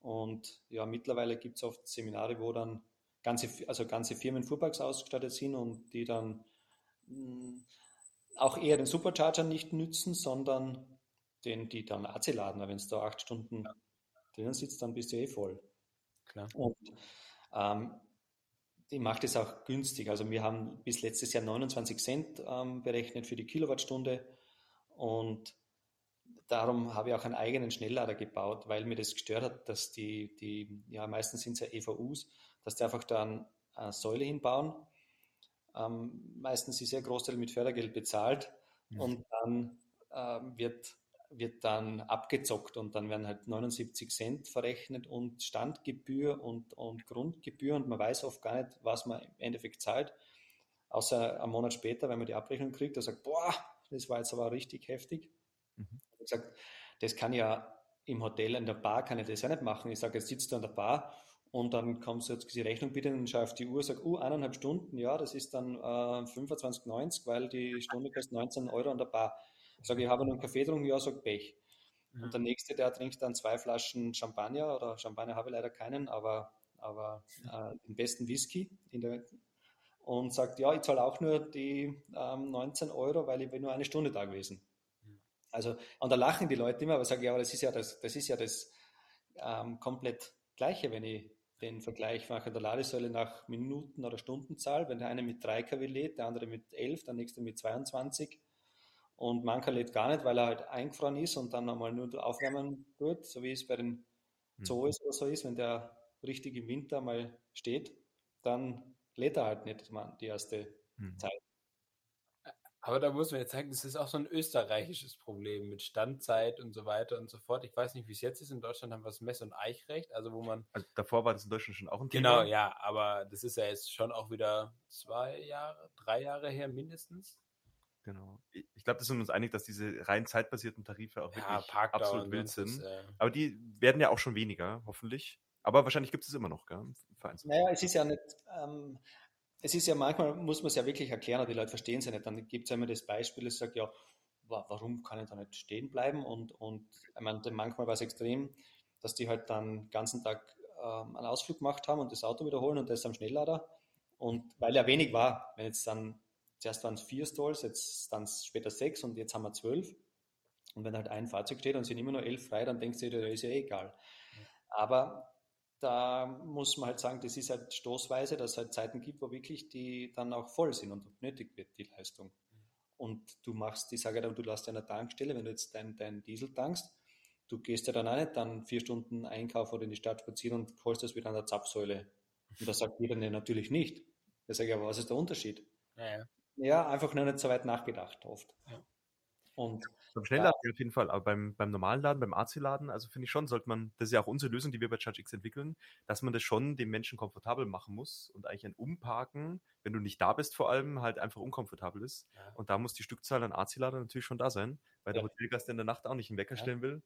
D: Und ja, mittlerweile gibt es oft Seminare, wo dann ganze, also ganze Firmen Fuhrparks ausgestattet sind und die dann mh, hm, auch eher den Supercharger nicht nützen, sondern den, die dann AC laden. Wenn es da acht Stunden ja. drinnen sitzt, dann bist du eh voll. Klar. Und ähm, die macht es auch günstig. Also wir haben bis letztes Jahr 29 Cent ähm, berechnet für die Kilowattstunde und darum habe ich auch einen eigenen Schnelllader gebaut, weil mir das gestört hat, dass die, die ja meistens sind es ja EVUs, dass die einfach da eine Säule hinbauen. Ähm, meistens ist ja ein Großteil mit Fördergeld bezahlt ja. und dann ähm, wird, wird dann abgezockt und dann werden halt 79 Cent verrechnet und Standgebühr und, und Grundgebühr und man weiß oft gar nicht, was man im Endeffekt zahlt. Außer einen Monat später, wenn man die Abrechnung kriegt, da sagt, boah, das war jetzt aber richtig heftig. Mhm. Ich gesagt, das kann ja im Hotel, in der Bar kann ich das ja nicht machen. Ich sage, jetzt sitzt du an der Bar und dann kommst du jetzt die Rechnung bitte und schaue auf die Uhr, sage, uh, eineinhalb Stunden, ja, das ist dann äh, 25,90, weil die Stunde kostet 19 Euro an der Bar. Ich sage, ich habe einen Kaffee getrunken, ja, sag Pech. Mhm. Und der nächste, der trinkt dann zwei Flaschen Champagner oder Champagner habe ich leider keinen, aber, aber äh, den besten Whisky der, und sagt, ja, ich zahle auch nur die ähm, 19 Euro, weil ich bin nur eine Stunde da gewesen. Also, und da lachen die Leute immer, aber sagen, ja, aber das ist ja das, das ist ja das ähm, komplett Gleiche, wenn ich den Vergleich mache der Ladesäule nach Minuten oder Stundenzahl. Wenn der eine mit 3 kW lädt, der andere mit 11, der nächste mit 22 und mancher lädt gar nicht, weil er halt eingefroren ist und dann einmal nur aufwärmen tut, so wie es bei den hm. Zoos oder so ist, wenn der richtig im Winter mal steht, dann lädt er halt nicht die erste mhm. Zeit.
B: Aber da muss man jetzt sagen, das ist auch so ein österreichisches Problem mit Standzeit und so weiter und so fort. Ich weiß nicht, wie es jetzt ist. In Deutschland haben wir das Mess- und Eichrecht, also wo man.
C: Also davor war das in Deutschland schon auch ein
B: Thema. Genau, ja, aber das ist ja jetzt schon auch wieder zwei Jahre, drei Jahre her mindestens.
C: Genau. Ich glaube, das sind uns einig, dass diese rein zeitbasierten Tarife auch ja, wirklich absolut wild sind. Ist, äh... Aber die werden ja auch schon weniger, hoffentlich. Aber wahrscheinlich gibt es immer noch, gell?
D: Naja, es ist ja nicht, ähm, es ist ja manchmal, muss man es ja wirklich erklären, die Leute verstehen es ja nicht. Dann gibt es ja immer das Beispiel, es sagt, ja, warum kann ich da nicht stehen bleiben? Und, und ich meine, manchmal war es extrem, dass die halt dann den ganzen Tag ähm, einen Ausflug gemacht haben und das Auto wiederholen und das am Schnelllader. Und weil ja wenig war, wenn jetzt dann, zuerst waren es vier Stalls, jetzt dann später sechs und jetzt haben wir zwölf. Und wenn halt ein Fahrzeug steht und sind immer nur elf frei, dann denkst du dir, das ist ja eh egal. Aber da muss man halt sagen, das ist halt stoßweise, dass es halt Zeiten gibt, wo wirklich die dann auch voll sind und nötig wird, die Leistung. Und du machst, ich sage ja, du lässt der Tankstelle, wenn du jetzt deinen dein Diesel tankst, du gehst ja dann auch nicht dann vier Stunden einkaufen oder in die Stadt spazieren und holst das wieder an der Zapfsäule. Und da sagt jeder, natürlich nicht. Da sage ich, aber was ist der Unterschied? Ja, ja. ja einfach nur nicht so weit nachgedacht oft. Ja.
C: Und beim Schnellladen ja. auf jeden Fall, aber beim, beim normalen Laden, beim AC-Laden, also finde ich schon, sollte man, das ist ja auch unsere Lösung, die wir bei ChargeX entwickeln, dass man das schon dem Menschen komfortabel machen muss und eigentlich ein Umparken, wenn du nicht da bist, vor allem halt einfach unkomfortabel ist. Ja. Und da muss die Stückzahl an AC-Lader natürlich schon da sein, weil ja. der Hotelgast in der Nacht auch nicht einen Wecker stellen will.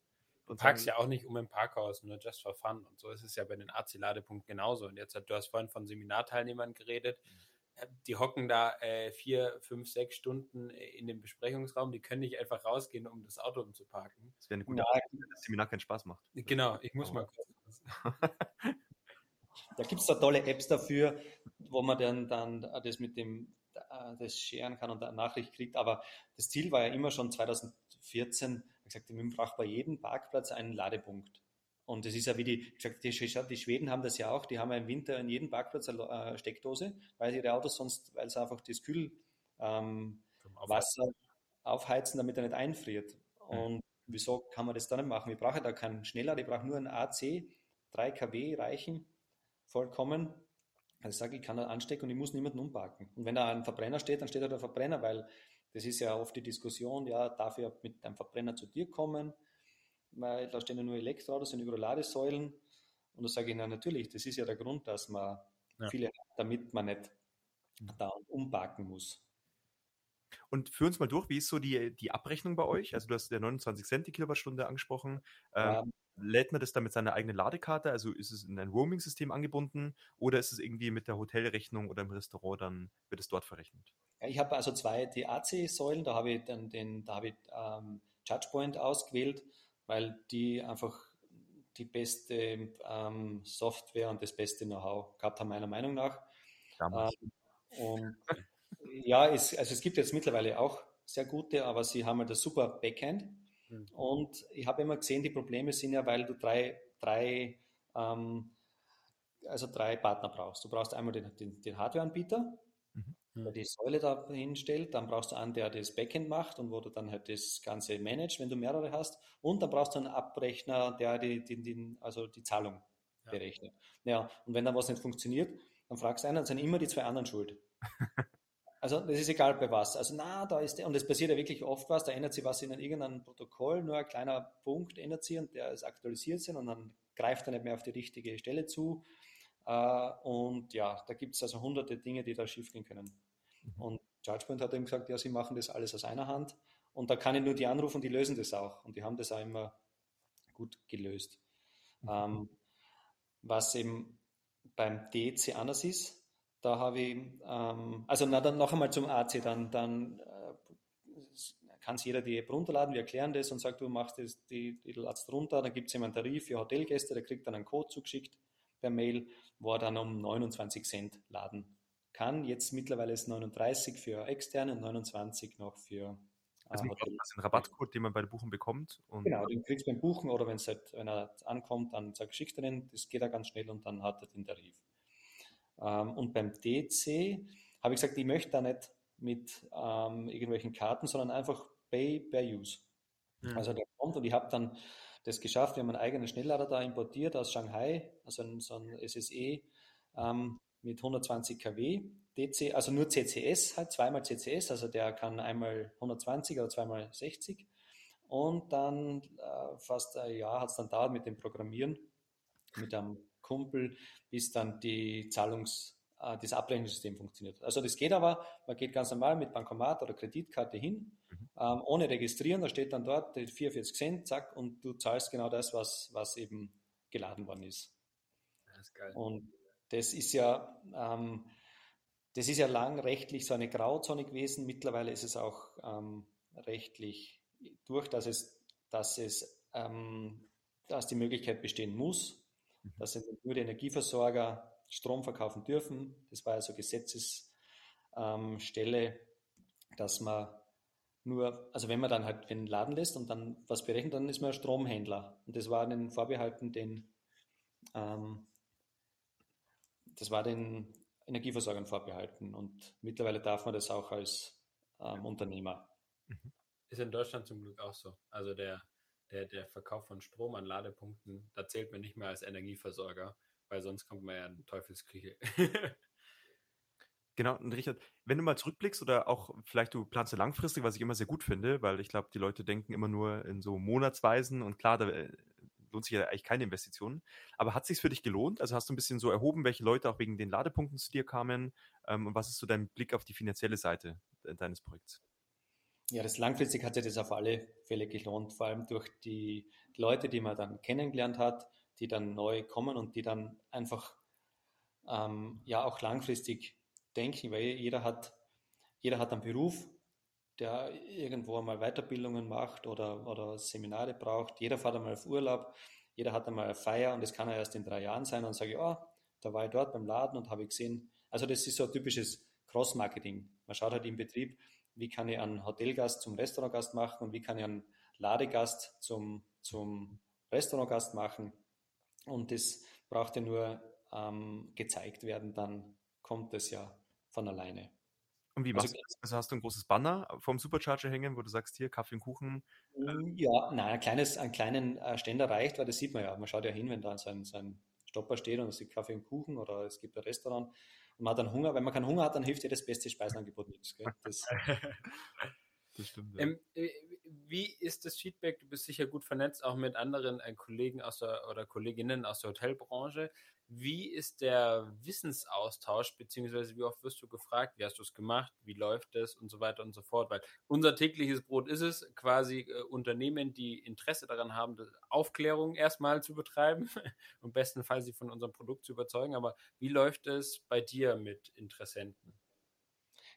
B: Du parkst ja auch nicht um im Parkhaus, nur just for fun. Und so ist es ja bei den AC-Ladepunkten genauso. Und jetzt, du hast vorhin von Seminarteilnehmern geredet. Mhm die hocken da äh, vier, fünf, sechs Stunden in dem Besprechungsraum, die können nicht einfach rausgehen, um das Auto umzuparken.
C: Das wäre eine gute Art, wenn das Seminar keinen Spaß macht.
B: Genau, ich muss mal kurz.
D: da gibt es da tolle Apps dafür, wo man dann, dann das mit dem das scheren kann und eine Nachricht kriegt. Aber das Ziel war ja immer schon 2014, gesagt, man braucht bei jedem Parkplatz einen Ladepunkt. Und das ist ja wie die, die, die Schweden haben das ja auch, die haben ja im Winter in jedem Parkplatz eine äh, Steckdose, weil ihre Autos sonst, weil sie einfach das Kühlwasser ähm, aufheizen, damit er nicht einfriert. Und wieso kann man das dann nicht machen? Wir brauchen da keinen Schneller, ich brauche nur einen AC, 3 kW reichen, vollkommen. Also ich sage, ich kann da anstecken und ich muss niemanden umparken. Und wenn da ein Verbrenner steht, dann steht da der Verbrenner, weil das ist ja oft die Diskussion, ja, darf ich mit einem Verbrenner zu dir kommen? Weil da stehen ja nur Elektroautos und überall Ladesäulen. Und da sage ich, na natürlich, das ist ja der Grund, dass man ja. viele hat, damit man nicht da umparken muss.
C: Und führ uns mal durch, wie ist so die, die Abrechnung bei euch? Also du hast ja 29 Cent die Kilowattstunde angesprochen. Ähm, lädt man das dann mit seiner eigenen Ladekarte? Also ist es in ein Roaming-System angebunden oder ist es irgendwie mit der Hotelrechnung oder im Restaurant, dann wird es dort verrechnet?
D: Ich habe also zwei DAC-Säulen, da habe ich dann den, da habe ich ähm, ChargePoint ausgewählt weil die einfach die beste ähm, Software und das beste Know-how gehabt haben, meiner Meinung nach. Ähm, und ja, es, also es gibt jetzt mittlerweile auch sehr gute, aber sie haben halt ein super Backend. Mhm. Und ich habe immer gesehen, die Probleme sind ja, weil du drei, drei, ähm, also drei Partner brauchst. Du brauchst einmal den, den, den Hardwareanbieter, der die Säule da hinstellt. Dann brauchst du einen, der das Backend macht und wo du dann halt das Ganze managst, wenn du mehrere hast. Und dann brauchst du einen Abrechner, der die, die, die also die Zahlung ja. berechnet. Ja, und wenn dann was nicht funktioniert, dann fragst du einen, dann sind immer die zwei anderen schuld. Also das ist egal bei was. Also na, da ist der, und es passiert ja wirklich oft was, da ändert sich was in irgendeinem Protokoll, nur ein kleiner Punkt ändert sich und der ist aktualisiert sind und dann greift er nicht mehr auf die richtige Stelle zu. Uh, und ja, da gibt es also hunderte Dinge, die da schief gehen können. Mhm. Und Judgment hat eben gesagt, ja, sie machen das alles aus einer Hand. Und da kann ich nur die anrufen, die lösen das auch. Und die haben das auch immer gut gelöst. Mhm. Ähm, was eben beim DC anders ist, da habe ich, ähm, also na, dann noch einmal zum AC, dann, dann äh, kann sich jeder die App runterladen, wir erklären das und sagt, du machst das, die, die ladst runter, dann gibt es jemanden Tarif für Hotelgäste, der kriegt dann einen Code zugeschickt per Mail, wo er dann um 29 Cent laden kann. Jetzt mittlerweile ist 39 für externe und 29 noch für
C: also äh, Hotel. ein Rabattcode, den man bei der Buchung bekommt.
D: genau, den kriegst du beim Buchen oder wenn, halt, wenn er ankommt, dann sag, schickt er den, das geht er ganz schnell und dann hat er den Tarif. Ähm, und beim DC habe ich gesagt, ich möchte da nicht mit ähm, irgendwelchen Karten, sondern einfach Pay per Use. Mhm. Also der kommt und ich habe dann das geschafft, wir haben einen eigenen Schnelllader da importiert aus Shanghai, also ein, so ein SSE ähm, mit 120 kW, DC, also nur CCS halt, zweimal CCS, also der kann einmal 120 oder zweimal 60. Und dann äh, fast ein Jahr hat es dann dauert mit dem Programmieren, mit einem Kumpel, bis dann die Zahlungs, äh, das Abrechnungssystem funktioniert. Also das geht aber, man geht ganz normal mit Bankomat oder Kreditkarte hin, mhm. ähm, ohne registrieren, da steht dann dort 44 Cent, zack, und du zahlst genau das, was, was eben geladen worden ist. Das ist geil. Und das ist ja, ähm, das ist ja lang rechtlich so eine Grauzone gewesen. Mittlerweile ist es auch ähm, rechtlich durch, dass es, dass es, ähm, dass die Möglichkeit bestehen muss, mhm. dass nur die Energieversorger Strom verkaufen dürfen. Das war also Gesetzesstelle, ähm, dass man nur, also wenn man dann halt den Laden lässt und dann was berechnet, dann ist man Stromhändler. Und das war den Vorbehalten den ähm, das war den Energieversorgern vorbehalten und mittlerweile darf man das auch als ähm, Unternehmer.
B: Mhm. Ist in Deutschland zum Glück auch so. Also der, der, der Verkauf von Strom an Ladepunkten, da zählt man nicht mehr als Energieversorger, weil sonst kommt man ja in Teufelsküche.
C: Genau, und Richard, wenn du mal zurückblickst oder auch vielleicht du planst ja langfristig, was ich immer sehr gut finde, weil ich glaube, die Leute denken immer nur in so Monatsweisen und klar, da äh, lohnt sich ja eigentlich keine Investitionen. Aber hat sich für dich gelohnt? Also hast du ein bisschen so erhoben, welche Leute auch wegen den Ladepunkten zu dir kamen? Ähm, und was ist so dein Blick auf die finanzielle Seite deines Projekts?
D: Ja, das langfristig hat sich das auf alle Fälle gelohnt, vor allem durch die Leute, die man dann kennengelernt hat, die dann neu kommen und die dann einfach ähm, ja auch langfristig denken, weil jeder hat, jeder hat einen Beruf, der irgendwo einmal Weiterbildungen macht oder, oder Seminare braucht. Jeder fährt einmal auf Urlaub, jeder hat einmal eine Feier und das kann er erst in drei Jahren sein und sage, oh, da war ich dort beim Laden und habe gesehen. Also das ist so ein typisches Cross-Marketing. Man schaut halt im Betrieb, wie kann ich einen Hotelgast zum Restaurantgast machen und wie kann ich einen Ladegast zum, zum Restaurantgast machen. Und das braucht ja nur ähm, gezeigt werden, dann kommt es ja von alleine.
C: Und wie also machst also, du das? Also hast du ein großes Banner vom Supercharger hängen, wo du sagst, hier Kaffee und Kuchen?
D: Mm, ja, nein, ein kleines, einen kleinen äh, Ständer reicht, weil das sieht man ja. Man schaut ja hin, wenn da so ein, so ein Stopper steht und es gibt Kaffee und Kuchen oder es gibt ein Restaurant und man hat dann Hunger. Wenn man keinen Hunger hat, dann hilft dir das beste Speisenangebot nichts. Das,
B: das stimmt. Ja. Ähm, äh, wie ist das Feedback? Du bist sicher gut vernetzt, auch mit anderen äh, Kollegen aus der, oder Kolleginnen aus der Hotelbranche. Wie ist der Wissensaustausch, beziehungsweise wie oft wirst du gefragt, wie hast du es gemacht, wie läuft es und so weiter und so fort? Weil unser tägliches Brot ist es, quasi äh, Unternehmen, die Interesse daran haben, Aufklärung erstmal zu betreiben und bestenfalls sie von unserem Produkt zu überzeugen. Aber wie läuft es bei dir mit Interessenten?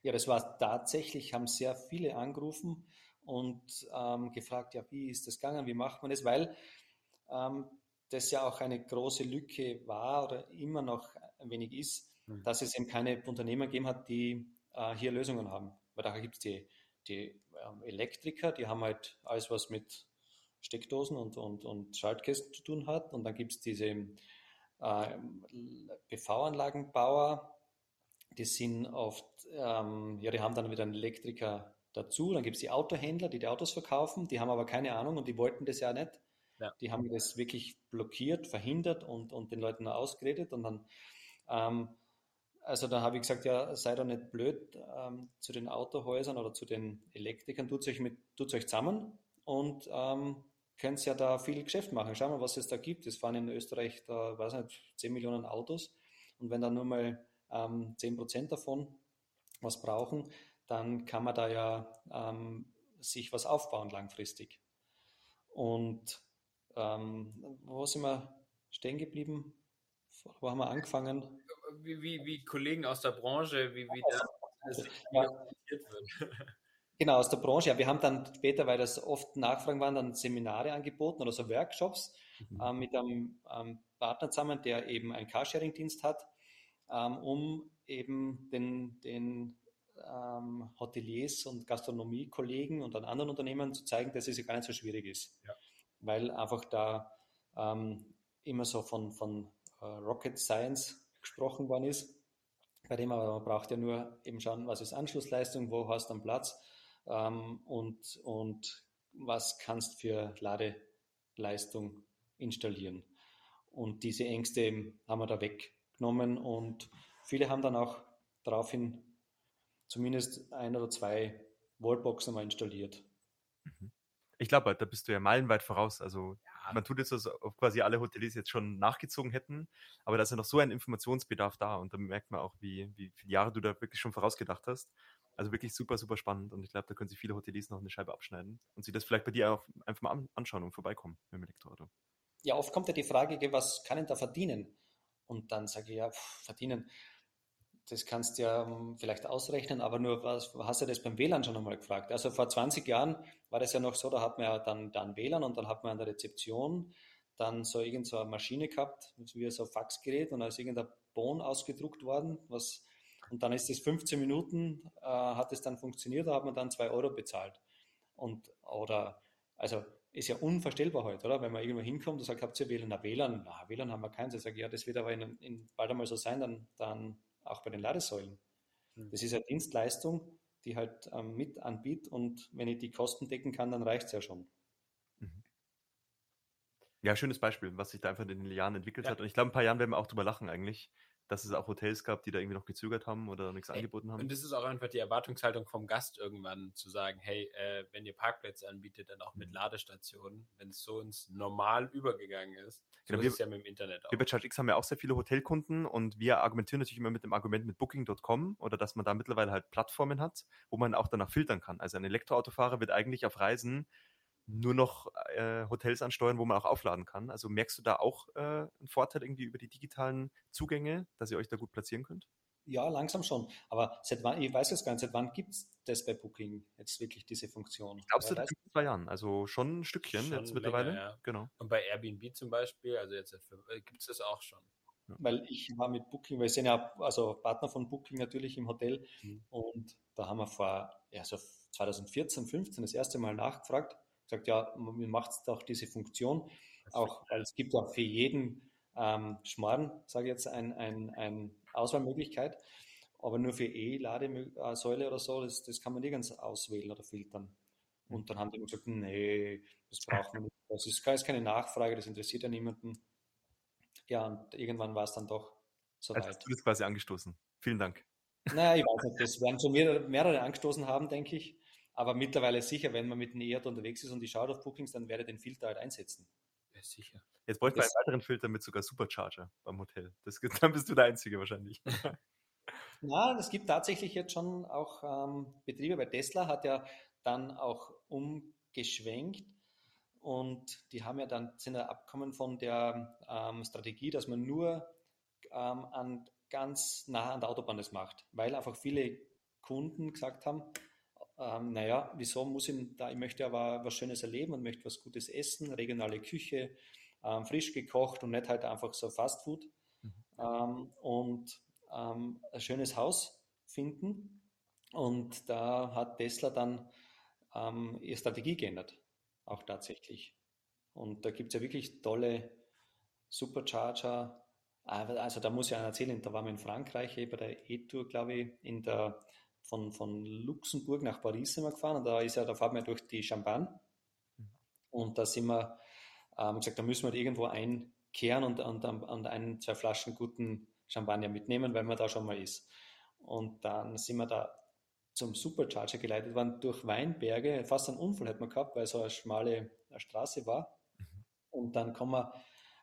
D: Ja, das war tatsächlich, haben sehr viele angerufen und ähm, gefragt, ja, wie ist das gegangen, wie macht man das? Weil ähm, das ja auch eine große Lücke war oder immer noch ein wenig ist, mhm. dass es eben keine Unternehmer gegeben hat, die äh, hier Lösungen haben. Weil da gibt es die, die ähm, Elektriker, die haben halt alles, was mit Steckdosen und, und, und Schaltkästen zu tun hat. Und dann gibt es diese äh, PV-Anlagenbauer, die sind oft, ähm, ja, die haben dann wieder einen Elektriker dazu. Dann gibt es die Autohändler, die die Autos verkaufen, die haben aber keine Ahnung und die wollten das ja nicht. Ja. Die haben das wirklich blockiert, verhindert und, und den Leuten ausgeredet. Und dann, ähm, also da habe ich gesagt, ja, sei doch nicht blöd ähm, zu den Autohäusern oder zu den Elektrikern, tut euch, euch zusammen und ähm, könnt ja da viel Geschäft machen. Schau mal, was es da gibt. Es fahren in Österreich, da weiß nicht, 10 Millionen Autos. Und wenn da nur mal ähm, 10 Prozent davon was brauchen, dann kann man da ja ähm, sich was aufbauen langfristig. Und ähm, wo sind wir stehen geblieben? Wo haben wir angefangen?
B: Wie, wie, wie Kollegen aus der Branche, wie, wie das, das ja.
D: wird. Genau, aus der Branche. Ja, wir haben dann später, weil das oft Nachfragen waren, dann Seminare angeboten oder so Workshops mhm. äh, mit einem ähm, Partner zusammen, der eben einen Carsharing-Dienst hat, ähm, um eben den, den ähm, Hoteliers und Gastronomiekollegen und an anderen Unternehmen zu zeigen, dass es ja gar nicht so schwierig ist. Ja weil einfach da ähm, immer so von, von äh, Rocket Science gesprochen worden ist. Bei dem aber man braucht ja nur eben schauen, was ist Anschlussleistung, wo hast du einen Platz ähm, und, und was kannst für Ladeleistung installieren. Und diese Ängste haben wir da weggenommen und viele haben dann auch daraufhin zumindest ein oder zwei Wallboxen mal installiert.
C: Mhm. Ich glaube, da bist du ja meilenweit voraus. Also ja. man tut jetzt so, als ob quasi alle Hoteliers jetzt schon nachgezogen hätten, aber da ist ja noch so ein Informationsbedarf da und da merkt man auch, wie, wie viele Jahre du da wirklich schon vorausgedacht hast. Also wirklich super, super spannend und ich glaube, da können sich viele Hoteliers noch eine Scheibe abschneiden und sich das vielleicht bei dir auch einfach mal anschauen und vorbeikommen mit dem Elektroauto.
D: Ja, oft kommt ja die Frage, was kann ich da verdienen? Und dann sage ich, ja, pff, verdienen das kannst du ja ähm, vielleicht ausrechnen, aber nur, was, hast du das beim WLAN schon einmal gefragt? Also vor 20 Jahren war das ja noch so, da hat man ja dann, dann WLAN und dann hat man an der Rezeption dann so irgend so eine Maschine gehabt, wie so ein Faxgerät und da ist irgendein Bon ausgedruckt worden, was, und dann ist es 15 Minuten, äh, hat es dann funktioniert, da hat man dann 2 Euro bezahlt. Und, oder, also, ist ja unvorstellbar heute, oder? Wenn man irgendwo hinkommt und sagt, habt ihr WLAN? Na, WLAN, na, WLAN haben wir keins. Ich sage, ja, das wird aber in, in bald einmal so sein, dann, dann auch bei den Ladesäulen. Mhm. Das ist eine Dienstleistung, die halt ähm, mit anbietet und wenn ich die Kosten decken kann, dann reicht es ja schon. Mhm.
C: Ja, schönes Beispiel, was sich da einfach in den Jahren entwickelt ja. hat. Und ich glaube, ein paar Jahren werden wir auch drüber lachen eigentlich, dass es auch Hotels gab, die da irgendwie noch gezögert haben oder nichts angeboten haben.
B: Und das ist auch einfach die Erwartungshaltung vom Gast irgendwann zu sagen, hey, äh, wenn ihr Parkplätze anbietet, dann auch mit mhm. Ladestationen, wenn es so ins Normal übergegangen ist. So genau,
C: ist es ja mit dem Internet auch. Wir bei ChargeX haben ja auch sehr viele Hotelkunden und wir argumentieren natürlich immer mit dem Argument mit Booking.com oder dass man da mittlerweile halt Plattformen hat, wo man auch danach filtern kann. Also ein Elektroautofahrer wird eigentlich auf Reisen nur noch äh, Hotels ansteuern, wo man auch aufladen kann. Also merkst du da auch äh, einen Vorteil irgendwie über die digitalen Zugänge, dass ihr euch da gut platzieren könnt?
D: Ja, langsam schon. Aber seit wann, ich weiß es gar nicht, seit wann gibt es das bei Booking jetzt wirklich diese Funktion?
C: Ich glaube, seit zwei Jahren. Also schon ein Stückchen schon jetzt mittlerweile.
B: Länger, ja. Genau. Und bei Airbnb zum Beispiel, also jetzt äh, gibt es das auch schon.
D: Weil ich war mit Booking, weil wir sind ja also Partner von Booking natürlich im Hotel mhm. und da haben wir vor ja, so 2014, 15 das erste Mal nachgefragt gesagt, ja, man macht doch diese Funktion, auch weil es gibt ja für jeden ähm, Schmarrn, sage ich jetzt, eine ein, ein Auswahlmöglichkeit, aber nur für E-Ladesäule oder so, das, das kann man nirgends auswählen oder filtern. Und dann haben die gesagt, nee, das braucht man nicht. Das ist, ist keine Nachfrage, das interessiert ja niemanden. Ja, und irgendwann war es dann doch soweit.
C: Also hast du das quasi angestoßen. Vielen Dank.
D: Naja, ich weiß nicht, das werden schon mehrere, mehrere angestoßen haben, denke ich. Aber mittlerweile sicher, wenn man mit einem EAD unterwegs ist und ich schaue auf Bookings, dann werde ich den Filter halt einsetzen.
B: Ja, sicher.
C: Jetzt bräuchte man einen weiteren Filter mit sogar Supercharger beim Hotel. Das, dann bist du der Einzige wahrscheinlich.
D: Na, es gibt tatsächlich jetzt schon auch ähm, Betriebe, bei Tesla hat ja dann auch umgeschwenkt und die haben ja dann, sind ja abgekommen von der ähm, Strategie, dass man nur ähm, an, ganz nah an der Autobahn das macht, weil einfach viele Kunden gesagt haben, ähm, naja, wieso muss ich da, ich möchte aber was Schönes erleben und möchte was Gutes essen, regionale Küche, ähm, frisch gekocht und nicht halt einfach so Fast Food mhm. ähm, und ähm, ein schönes Haus finden. Und da hat Tesla dann ähm, ihre Strategie geändert, auch tatsächlich. Und da gibt es ja wirklich tolle Supercharger. Also da muss ich einen erzählen, da waren wir in Frankreich bei der E-Tour, glaube ich, in der, von, von Luxemburg nach Paris sind wir gefahren und da ist ja, da fahren wir durch die Champagne und da sind wir ähm, gesagt, da müssen wir irgendwo einkehren und, und, und ein, zwei Flaschen guten Champagner mitnehmen, weil man da schon mal ist. Und dann sind wir da zum Supercharger geleitet worden durch Weinberge. Fast einen Unfall hat man gehabt, weil so eine schmale Straße war. Mhm. Und dann kommen wir,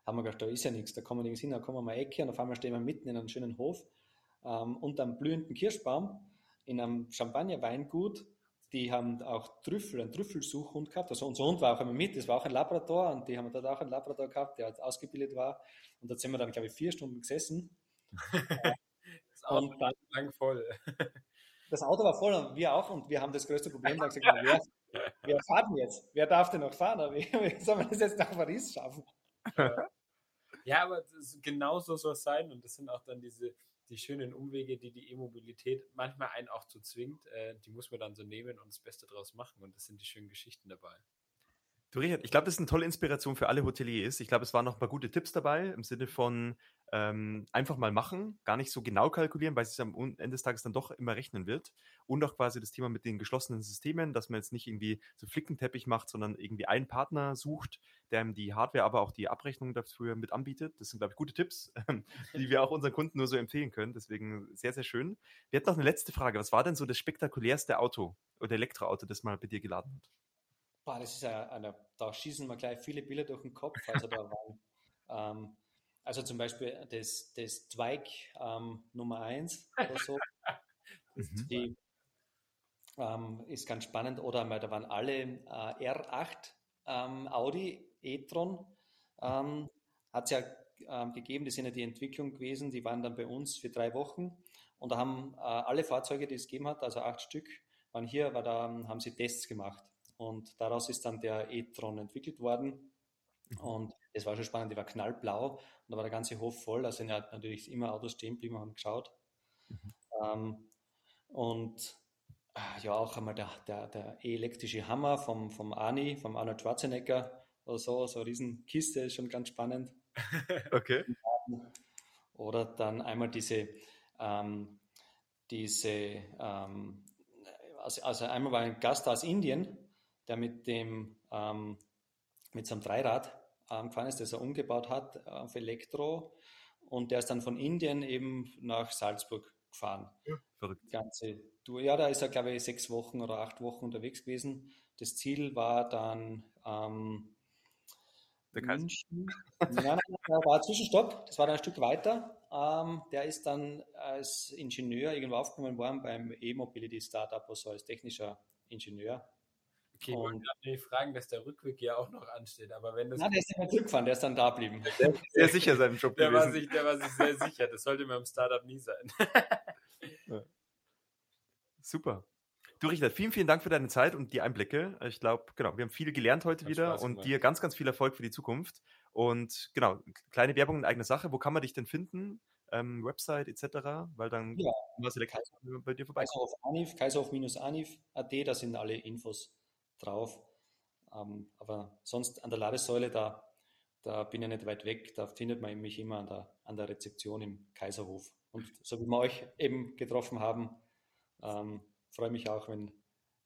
D: haben wir gedacht, da ist ja nichts, da kommen wir nirgends hin, da kommen wir mal Ecke und auf einmal stehen wir mitten in einem schönen Hof ähm, unter einem blühenden Kirschbaum in einem Champagnerweingut. Die haben auch Trüffel, einen Trüffelsuchhund gehabt. Also unser Hund war auch immer mit, das war auch ein Labrador und die haben dort auch einen Labrador gehabt, der ausgebildet war. Und da sind wir dann, glaube ich, vier Stunden gesessen.
B: das Auto und dann, lang voll.
D: das Auto war voll und wir auch und wir haben das größte Problem da gesagt, wer, wer fährt denn jetzt? Wer darf denn noch fahren? wie, wie soll man das jetzt nach Paris schaffen?
B: Ja, aber genau so soll es sein und das sind auch dann diese die schönen Umwege, die die E-Mobilität manchmal einen auch zu zwingt, äh, die muss man dann so nehmen und das Beste draus machen und das sind die schönen Geschichten dabei.
C: Du Richard, ich glaube, das ist eine tolle Inspiration für alle Hoteliers. Ich glaube, es waren noch ein paar gute Tipps dabei im Sinne von ähm, einfach mal machen, gar nicht so genau kalkulieren, weil es am Ende des Tages dann doch immer rechnen wird. Und auch quasi das Thema mit den geschlossenen Systemen, dass man jetzt nicht irgendwie so Flickenteppich macht, sondern irgendwie einen Partner sucht, der ihm die Hardware, aber auch die Abrechnung dafür mit anbietet. Das sind, glaube ich, gute Tipps, die wir auch unseren Kunden nur so empfehlen können. Deswegen sehr, sehr schön. Wir hatten noch eine letzte Frage. Was war denn so das spektakulärste Auto oder Elektroauto, das mal bei dir geladen hat?
D: Boah, das ist ja eine, da schießen wir gleich viele Bilder durch den Kopf. Also da waren, ähm, also zum Beispiel das, das Zweig ähm, Nummer 1 oder so. Mhm. Die, ähm, ist ganz spannend. Oder mal, da waren alle äh, R8 ähm, Audi e-tron. Ähm, Hat es ja ähm, gegeben, die sind ja die Entwicklung gewesen, die waren dann bei uns für drei Wochen. Und da haben äh, alle Fahrzeuge, die es gegeben hat, also acht Stück, waren hier, weil da haben sie Tests gemacht. Und daraus ist dann der e-tron entwickelt worden. Mhm. Und das war schon spannend, die war knallblau und da war der ganze Hof voll. Also sind ja natürlich immer Autos stehen geblieben, haben geschaut. Mhm. Ähm, und ah, ja, auch einmal der, der, der elektrische Hammer vom, vom Ani, vom Arnold Schwarzenegger oder so, so eine Riesenkiste, ist schon ganz spannend.
C: okay.
D: Oder dann einmal diese, ähm, diese ähm, also, also einmal war ein Gast aus Indien, der mit dem ähm, mit seinem Dreirad ähm, gefahren ist, das er umgebaut hat äh, auf Elektro und der ist dann von Indien eben nach Salzburg gefahren. Ja, verrückt. ganze Tour. Ja, da ist er, glaube ich, sechs Wochen oder acht Wochen unterwegs gewesen. Das Ziel war dann ähm, der München. Nein, nein, nein, war ein Zwischenstopp. Das war dann ein Stück weiter. Ähm, der ist dann als Ingenieur irgendwo aufgenommen worden beim E-Mobility Startup, also als technischer Ingenieur.
B: Okay, ich wollte nicht fragen, dass der Rückweg ja auch noch ansteht, aber wenn das.
D: Nein, der ist nicht mehr zurückgefahren, der ist dann da geblieben.
C: Der ist sehr sicher seinem Job
B: der gewesen. War sich, der war sich sehr sicher, das sollte man im Startup nie sein.
C: ja. Super. Du Richard, vielen, vielen Dank für deine Zeit und die Einblicke. Ich glaube, genau, wir haben viel gelernt heute Hat wieder Spaß und gemacht. dir ganz, ganz viel Erfolg für die Zukunft. Und genau, kleine Werbung in eigener Sache. Wo kann man dich denn finden? Ähm, Website etc., weil dann
D: ja. was direkt bei dir vorbei. Kaiserhof Anif, Kaiserhof-Anif.at, da sind alle Infos drauf. Ähm, aber sonst an der Ladesäule, da, da bin ich nicht weit weg, da findet man mich immer an der, an der Rezeption im Kaiserhof. Und so wie wir euch eben getroffen haben, ähm, freue mich auch, wenn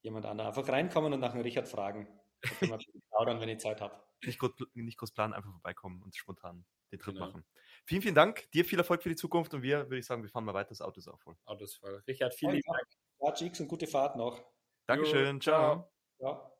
D: jemand anderer einfach reinkommen und nach dem Richard fragen. Da können wir plaudern, wenn ich Zeit habe.
C: Nicht groß, nicht groß planen, einfach vorbeikommen und spontan den Trip genau. machen. Vielen, vielen Dank. Dir viel Erfolg für die Zukunft und wir, würde ich sagen, wir fahren mal weiter. Das Auto ist auch voll.
B: Auto ist voll. Richard, vielen oh, Dank.
D: Fahrt und gute Fahrt noch.
C: Dankeschön. Jo, ciao. ciao. Ja.